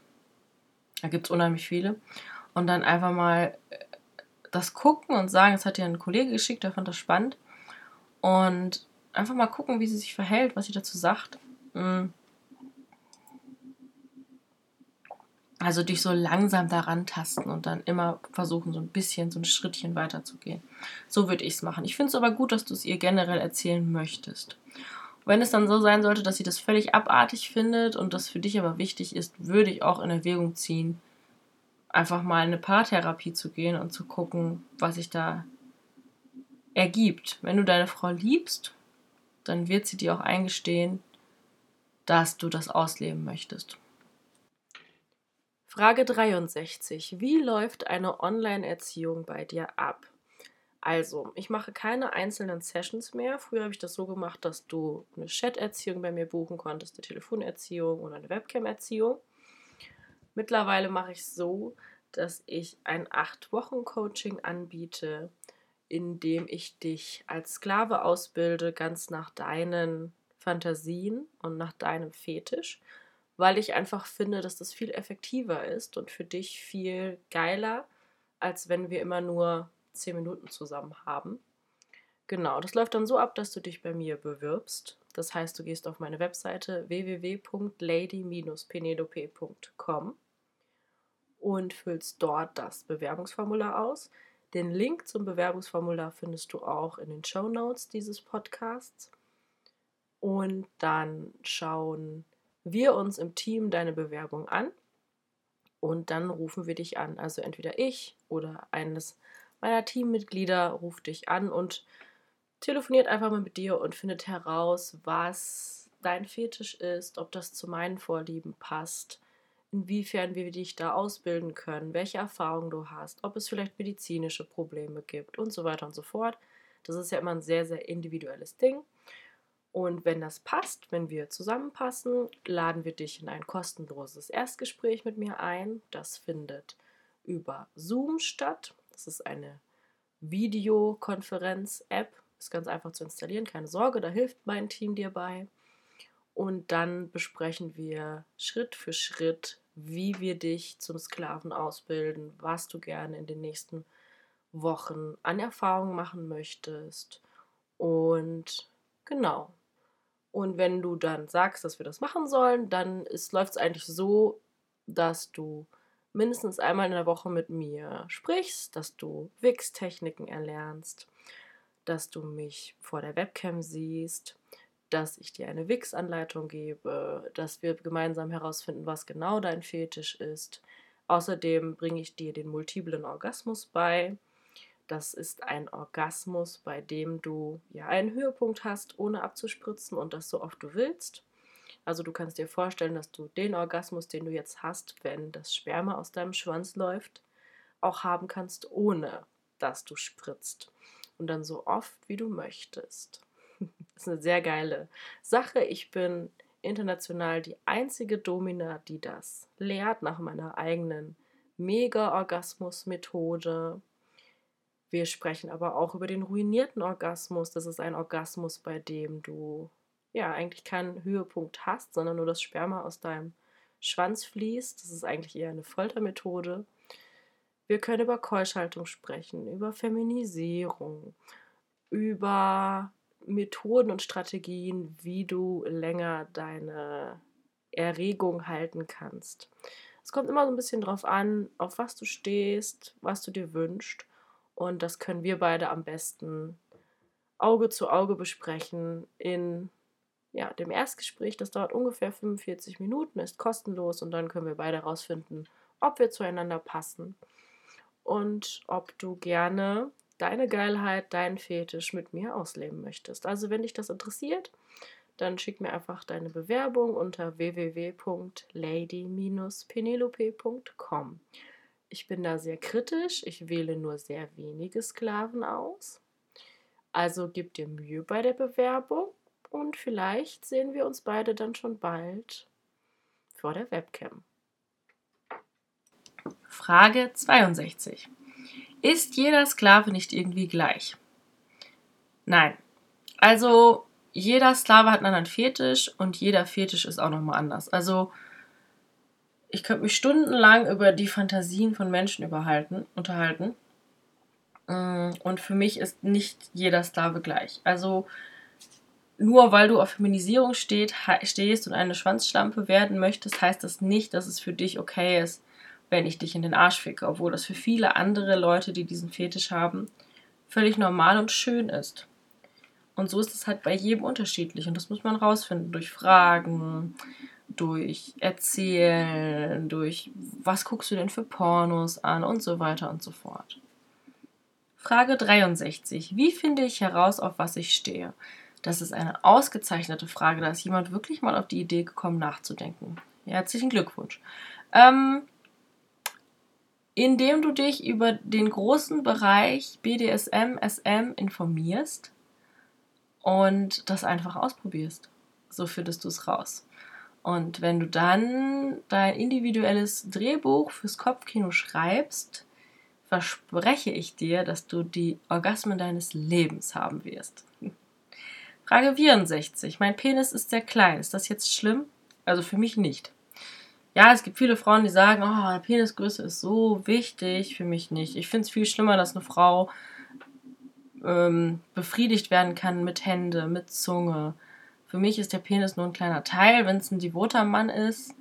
Da gibt es unheimlich viele. Und dann einfach mal äh, das gucken und sagen, es hat dir ein Kollege geschickt, der fand das spannend. Und einfach mal gucken, wie sie sich verhält, was sie dazu sagt. Mhm. Also dich so langsam daran tasten und dann immer versuchen, so ein bisschen, so ein Schrittchen weiterzugehen. So würde ich es machen. Ich finde es aber gut, dass du es ihr generell erzählen möchtest. Wenn es dann so sein sollte, dass sie das völlig abartig findet und das für dich aber wichtig ist, würde ich auch in Erwägung ziehen, einfach mal in eine Paartherapie zu gehen und zu gucken, was sich da ergibt. Wenn du deine Frau liebst, dann wird sie dir auch eingestehen, dass du das ausleben möchtest. Frage 63. Wie läuft eine Online-Erziehung bei dir ab? Also, ich mache keine einzelnen Sessions mehr. Früher habe ich das so gemacht, dass du eine Chat-Erziehung bei mir buchen konntest, eine Telefonerziehung oder eine Webcam-Erziehung. Mittlerweile mache ich es so, dass ich ein 8-Wochen-Coaching anbiete, in dem ich dich als Sklave ausbilde, ganz nach deinen Fantasien und nach deinem Fetisch, weil ich einfach finde, dass das viel effektiver ist und für dich viel geiler, als wenn wir immer nur zehn Minuten zusammen haben. Genau, das läuft dann so ab, dass du dich bei mir bewirbst. Das heißt, du gehst auf meine Webseite www.lady-penelope.com und füllst dort das Bewerbungsformular aus. Den Link zum Bewerbungsformular findest du auch in den Show Notes dieses Podcasts. Und dann schauen wir uns im Team deine Bewerbung an und dann rufen wir dich an. Also entweder ich oder eines meiner Teammitglieder ruft dich an und telefoniert einfach mal mit dir und findet heraus, was dein Fetisch ist, ob das zu meinen Vorlieben passt, inwiefern wir dich da ausbilden können, welche Erfahrungen du hast, ob es vielleicht medizinische Probleme gibt und so weiter und so fort. Das ist ja immer ein sehr, sehr individuelles Ding. Und wenn das passt, wenn wir zusammenpassen, laden wir dich in ein kostenloses Erstgespräch mit mir ein. Das findet über Zoom statt. Das ist eine Videokonferenz-App, ist ganz einfach zu installieren, keine Sorge, da hilft mein Team dir bei. Und dann besprechen wir Schritt für Schritt, wie wir dich zum Sklaven ausbilden, was du gerne in den nächsten Wochen an Erfahrungen machen möchtest. Und genau. Und wenn du dann sagst, dass wir das machen sollen, dann läuft es eigentlich so, dass du mindestens einmal in der Woche mit mir sprichst, dass du Wix-Techniken erlernst, dass du mich vor der Webcam siehst, dass ich dir eine Wix-Anleitung gebe, dass wir gemeinsam herausfinden, was genau dein Fetisch ist. Außerdem bringe ich dir den multiplen Orgasmus bei. Das ist ein Orgasmus, bei dem du ja einen Höhepunkt hast, ohne abzuspritzen und das so oft du willst. Also du kannst dir vorstellen, dass du den Orgasmus, den du jetzt hast, wenn das Sperma aus deinem Schwanz läuft, auch haben kannst, ohne dass du spritzt und dann so oft wie du möchtest. Das ist eine sehr geile Sache. Ich bin international die einzige Domina, die das lehrt nach meiner eigenen Mega-Orgasmus-Methode. Wir sprechen aber auch über den ruinierten Orgasmus. Das ist ein Orgasmus, bei dem du ja eigentlich keinen Höhepunkt hast, sondern nur das Sperma aus deinem Schwanz fließt. Das ist eigentlich eher eine Foltermethode. Wir können über Keuschhaltung sprechen, über Feminisierung, über Methoden und Strategien, wie du länger deine Erregung halten kannst. Es kommt immer so ein bisschen drauf an, auf was du stehst, was du dir wünschst. Und das können wir beide am besten Auge zu Auge besprechen in ja, dem Erstgespräch. Das dauert ungefähr 45 Minuten, ist kostenlos und dann können wir beide herausfinden, ob wir zueinander passen und ob du gerne deine Geilheit, deinen Fetisch mit mir ausleben möchtest. Also wenn dich das interessiert, dann schick mir einfach deine Bewerbung unter www.lady-penelope.com. Ich bin da sehr kritisch, ich wähle nur sehr wenige Sklaven aus. Also gib dir Mühe bei der Bewerbung und vielleicht sehen wir uns beide dann schon bald vor der Webcam. Frage 62. Ist jeder Sklave nicht irgendwie gleich? Nein. Also jeder Sklave hat einen anderen Fetisch und jeder Fetisch ist auch nochmal anders. Also ich könnte mich stundenlang über die Fantasien von Menschen unterhalten. Mm, und für mich ist nicht jeder Sklave gleich. Also nur weil du auf Feminisierung steht, stehst und eine Schwanzschlampe werden möchtest, heißt das nicht, dass es für dich okay ist, wenn ich dich in den Arsch ficke, obwohl das für viele andere Leute, die diesen Fetisch haben, völlig normal und schön ist. Und so ist es halt bei jedem unterschiedlich und das muss man rausfinden durch Fragen, durch Erzählen, durch was guckst du denn für Pornos an und so weiter und so fort. Frage 63. Wie finde ich heraus, auf was ich stehe? Das ist eine ausgezeichnete Frage. Da ist jemand wirklich mal auf die Idee gekommen, nachzudenken. Herzlichen Glückwunsch. Ähm, indem du dich über den großen Bereich BDSM, SM informierst und das einfach ausprobierst. So findest du es raus. Und wenn du dann dein individuelles Drehbuch fürs Kopfkino schreibst, verspreche ich dir, dass du die Orgasmen deines Lebens haben wirst. Frage 64. Mein Penis ist sehr klein. Ist das jetzt schlimm? Also für mich nicht. Ja, es gibt viele Frauen, die sagen, oh, Penisgröße ist so wichtig. Für mich nicht. Ich finde es viel schlimmer, dass eine Frau ähm, befriedigt werden kann mit Hände, mit Zunge. Für mich ist der Penis nur ein kleiner Teil. Wenn es ein devoter Mann ist,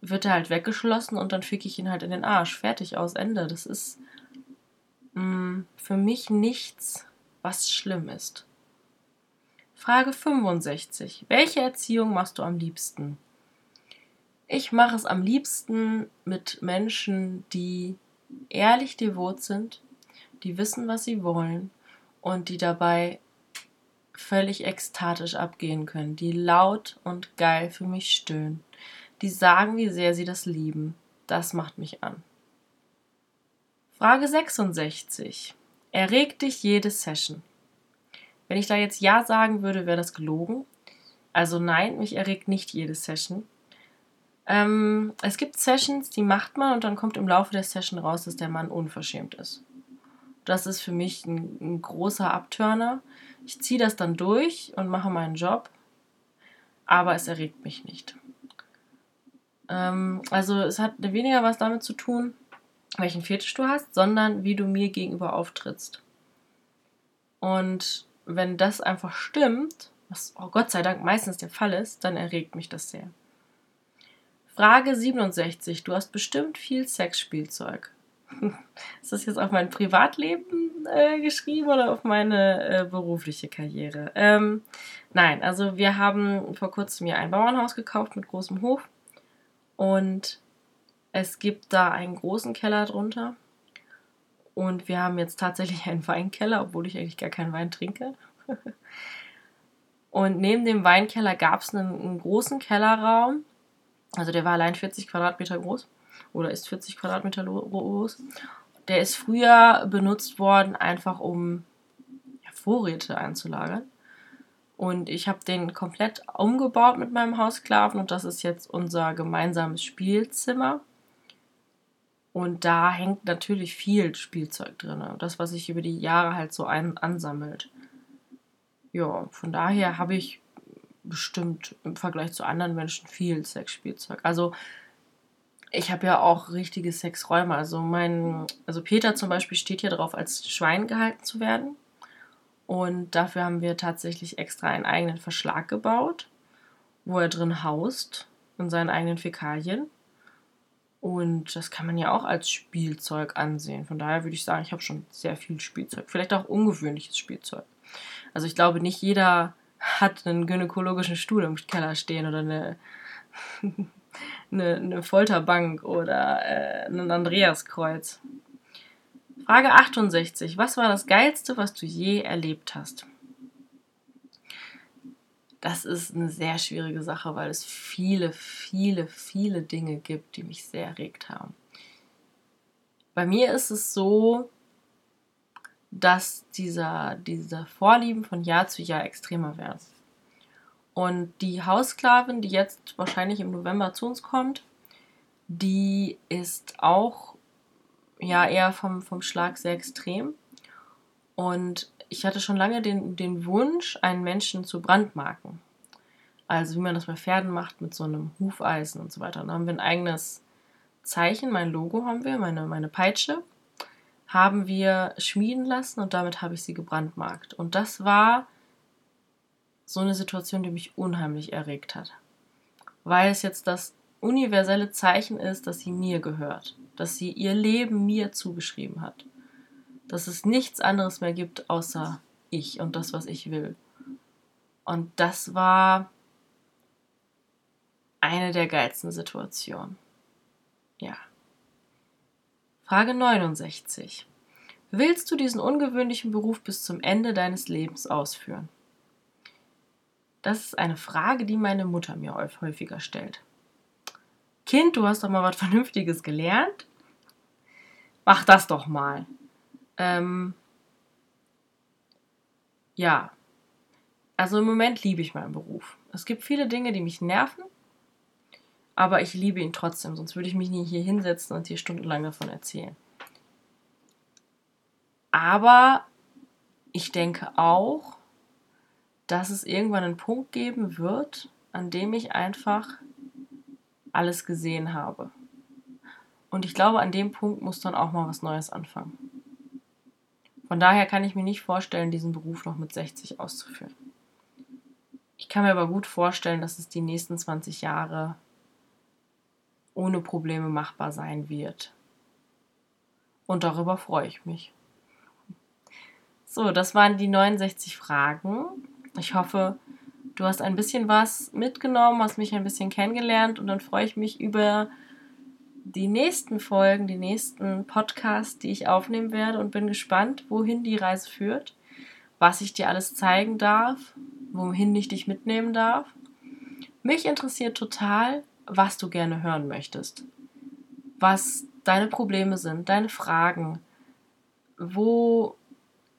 wird er halt weggeschlossen und dann ficke ich ihn halt in den Arsch. Fertig, aus, Ende. Das ist mh, mm, für mich nichts, was schlimm ist. Frage 65. Welche Erziehung machst du am liebsten? Ich mache es am liebsten mit Menschen, die ehrlich devot sind, die wissen, was sie wollen und die dabei völlig ekstatisch abgehen können, die laut und geil für mich stöhnen, die sagen, wie sehr sie das lieben. Das macht mich an. Frage 66. Erregt dich jede Session? Wenn ich da jetzt Ja sagen würde, wäre das gelogen. Also nein, mich erregt nicht jede Session. Ähm, es gibt Sessions, die macht man und dann kommt im Laufe der Session raus, dass der Mann unverschämt ist. Das ist für mich ein, ein großer Abturner. Ich ziehe das dann durch und mache meinen Job, aber es erregt mich nicht. Ähm, also es hat weniger was damit zu tun, welchen Fetisch du hast, sondern wie du mir gegenüber auftrittst. Und wenn das einfach stimmt, was oh Gott sei Dank meistens der Fall ist, dann erregt mich das sehr. Frage 67. Du hast bestimmt viel Sexspielzeug. Ist das jetzt auf mein Privatleben äh, geschrieben oder auf meine äh, berufliche Karriere? Ähm, nein, also wir haben vor kurzem hier ein Bauernhaus gekauft mit großem Hof und es gibt da einen großen Keller drunter und wir haben jetzt tatsächlich einen Weinkeller, obwohl ich eigentlich gar keinen Wein trinke. Und neben dem Weinkeller gab es einen, einen, großen Kellerraum. Also der war allein 40 Quadratmeter groß. Oder ist 40 Quadratmeter groß. Der ist früher benutzt worden, einfach um Vorräte einzulagern. Und ich habe den komplett umgebaut mit meinem Haussklaven und das ist jetzt unser gemeinsames Spielzimmer. Und da hängt natürlich viel Spielzeug drin. Das, was sich über die Jahre halt so ein ansammelt. Ja, von daher habe ich bestimmt im Vergleich zu anderen Menschen viel Sexspielzeug. Also ich habe ja auch richtige Sexräume. Also mein, also Peter zum Beispiel steht hier drauf, als Schwein gehalten zu werden. Und dafür haben wir tatsächlich extra einen eigenen Verschlag gebaut, wo er drin haust in seinen eigenen Fäkalien. Und das kann man ja auch als Spielzeug ansehen. Von daher würde ich sagen, ich habe schon sehr viel Spielzeug. Vielleicht auch ungewöhnliches Spielzeug. Also ich glaube, nicht jeder hat einen gynäkologischen Stuhl im Keller stehen oder eine, eine, eine Folterbank oder äh, ein Andreaskreuz. Frage 68. Was war das Geilste, was du je erlebt hast? das ist eine sehr schwierige Sache, weil es viele, viele, viele Dinge gibt, die mich sehr erregt haben. Bei mir ist es so, dass dieser, diese Vorlieben von Jahr zu Jahr extremer werden. Und die Haussklavin, die jetzt wahrscheinlich im November zu uns kommt, die ist auch ja eher vom, vom Schlag sehr extrem. Und ich hatte schon lange den, den Wunsch, einen Menschen zu brandmarken. Also wie man das bei Pferden macht mit so einem Hufeisen und so weiter. Und da haben wir ein eigenes Zeichen, mein Logo haben wir, meine, meine Peitsche, haben wir schmieden lassen und damit habe ich sie gebrandmarkt. Und das war so eine Situation, die mich unheimlich erregt hat. Weil es jetzt das universelle Zeichen ist, dass sie mir gehört, dass sie ihr Leben mir zugeschrieben hat dass es nichts anderes mehr gibt außer ich und das, was ich will. Und das war eine der geilsten Situationen. Ja. Frage 69. Willst du diesen ungewöhnlichen Beruf bis zum Ende deines Lebens ausführen? Das ist eine Frage, die meine Mutter mir häufiger stellt. Kind, du hast doch mal was Vernünftiges gelernt? Mach das doch mal. Ähm, ja, also im Moment liebe ich meinen Beruf. Es gibt viele Dinge, die mich nerven, aber ich liebe ihn trotzdem, sonst würde ich mich nie hier hinsetzen und hier stundenlang davon erzählen. Aber ich denke auch, dass es irgendwann einen Punkt geben wird, an dem ich einfach alles gesehen habe. Und ich glaube, an dem Punkt muss dann auch mal was Neues anfangen. Von daher kann ich mir nicht vorstellen, diesen Beruf noch mit 60 auszuführen. Ich kann mir aber gut vorstellen, dass es die nächsten 20 Jahre ohne Probleme machbar sein wird. Und darüber freue ich mich. So, das waren die 69 Fragen. Ich hoffe, du hast ein bisschen was mitgenommen, hast mich ein bisschen kennengelernt und dann freue ich mich über die nächsten Folgen, die nächsten Podcasts, die ich aufnehmen werde und bin gespannt, wohin die Reise führt, was ich dir alles zeigen darf, wohin ich dich mitnehmen darf. Mich interessiert total, was du gerne hören möchtest, was deine Probleme sind, deine Fragen, wo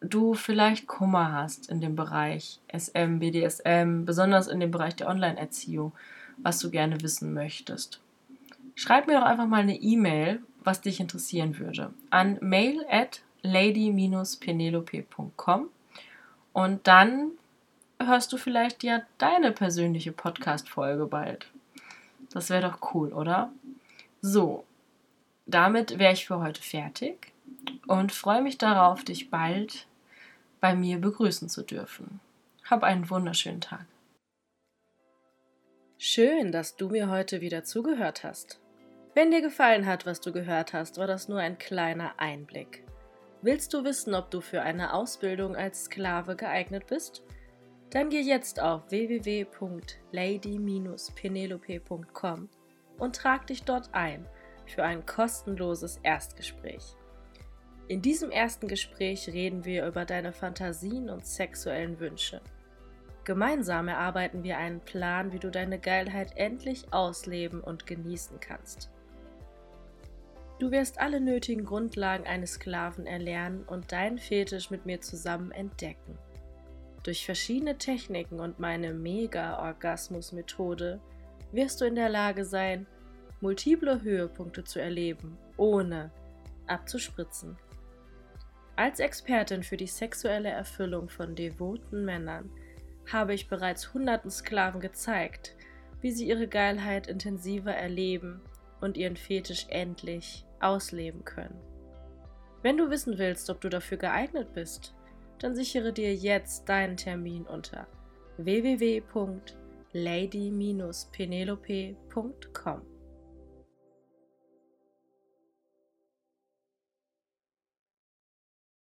du vielleicht Kummer hast in dem Bereich SM, BDSM, besonders in dem Bereich der Online-Erziehung, was du gerne wissen möchtest. Schreib mir doch einfach mal eine E-Mail, was dich interessieren würde, an mail at lady-penelope.com und dann hörst du vielleicht ja deine persönliche Podcast-Folge bald. Das wäre doch cool, oder? So, damit wäre ich für heute fertig und freue mich darauf, dich bald bei mir begrüßen zu dürfen. Hab einen wunderschönen Tag. Schön, dass du mir heute wieder zugehört hast. Wenn dir gefallen hat, was du gehört hast, war das nur ein kleiner Einblick. Willst du wissen, ob du für eine Ausbildung als Sklave geeignet bist? Dann geh jetzt auf www.lady-penelope.com und trag dich dort ein für ein kostenloses Erstgespräch. In diesem ersten Gespräch reden wir über deine Fantasien und sexuellen Wünsche. Gemeinsam erarbeiten wir einen Plan, wie du deine Geilheit endlich ausleben und genießen kannst. Du wirst alle nötigen Grundlagen eines Sklaven erlernen und deinen Fetisch mit mir zusammen entdecken. Durch verschiedene Techniken und meine Mega-Orgasmus-Methode wirst du in der Lage sein, multiple Höhepunkte zu erleben, ohne abzuspritzen. Als Expertin für die sexuelle Erfüllung von devoten Männern habe ich bereits hunderten Sklaven gezeigt, wie sie ihre Geilheit intensiver erleben und ihren Fetisch endlich ausleben können. Wenn du wissen willst, ob du dafür geeignet bist, dann sichere dir jetzt deinen Termin unter www.lady-penelope.com.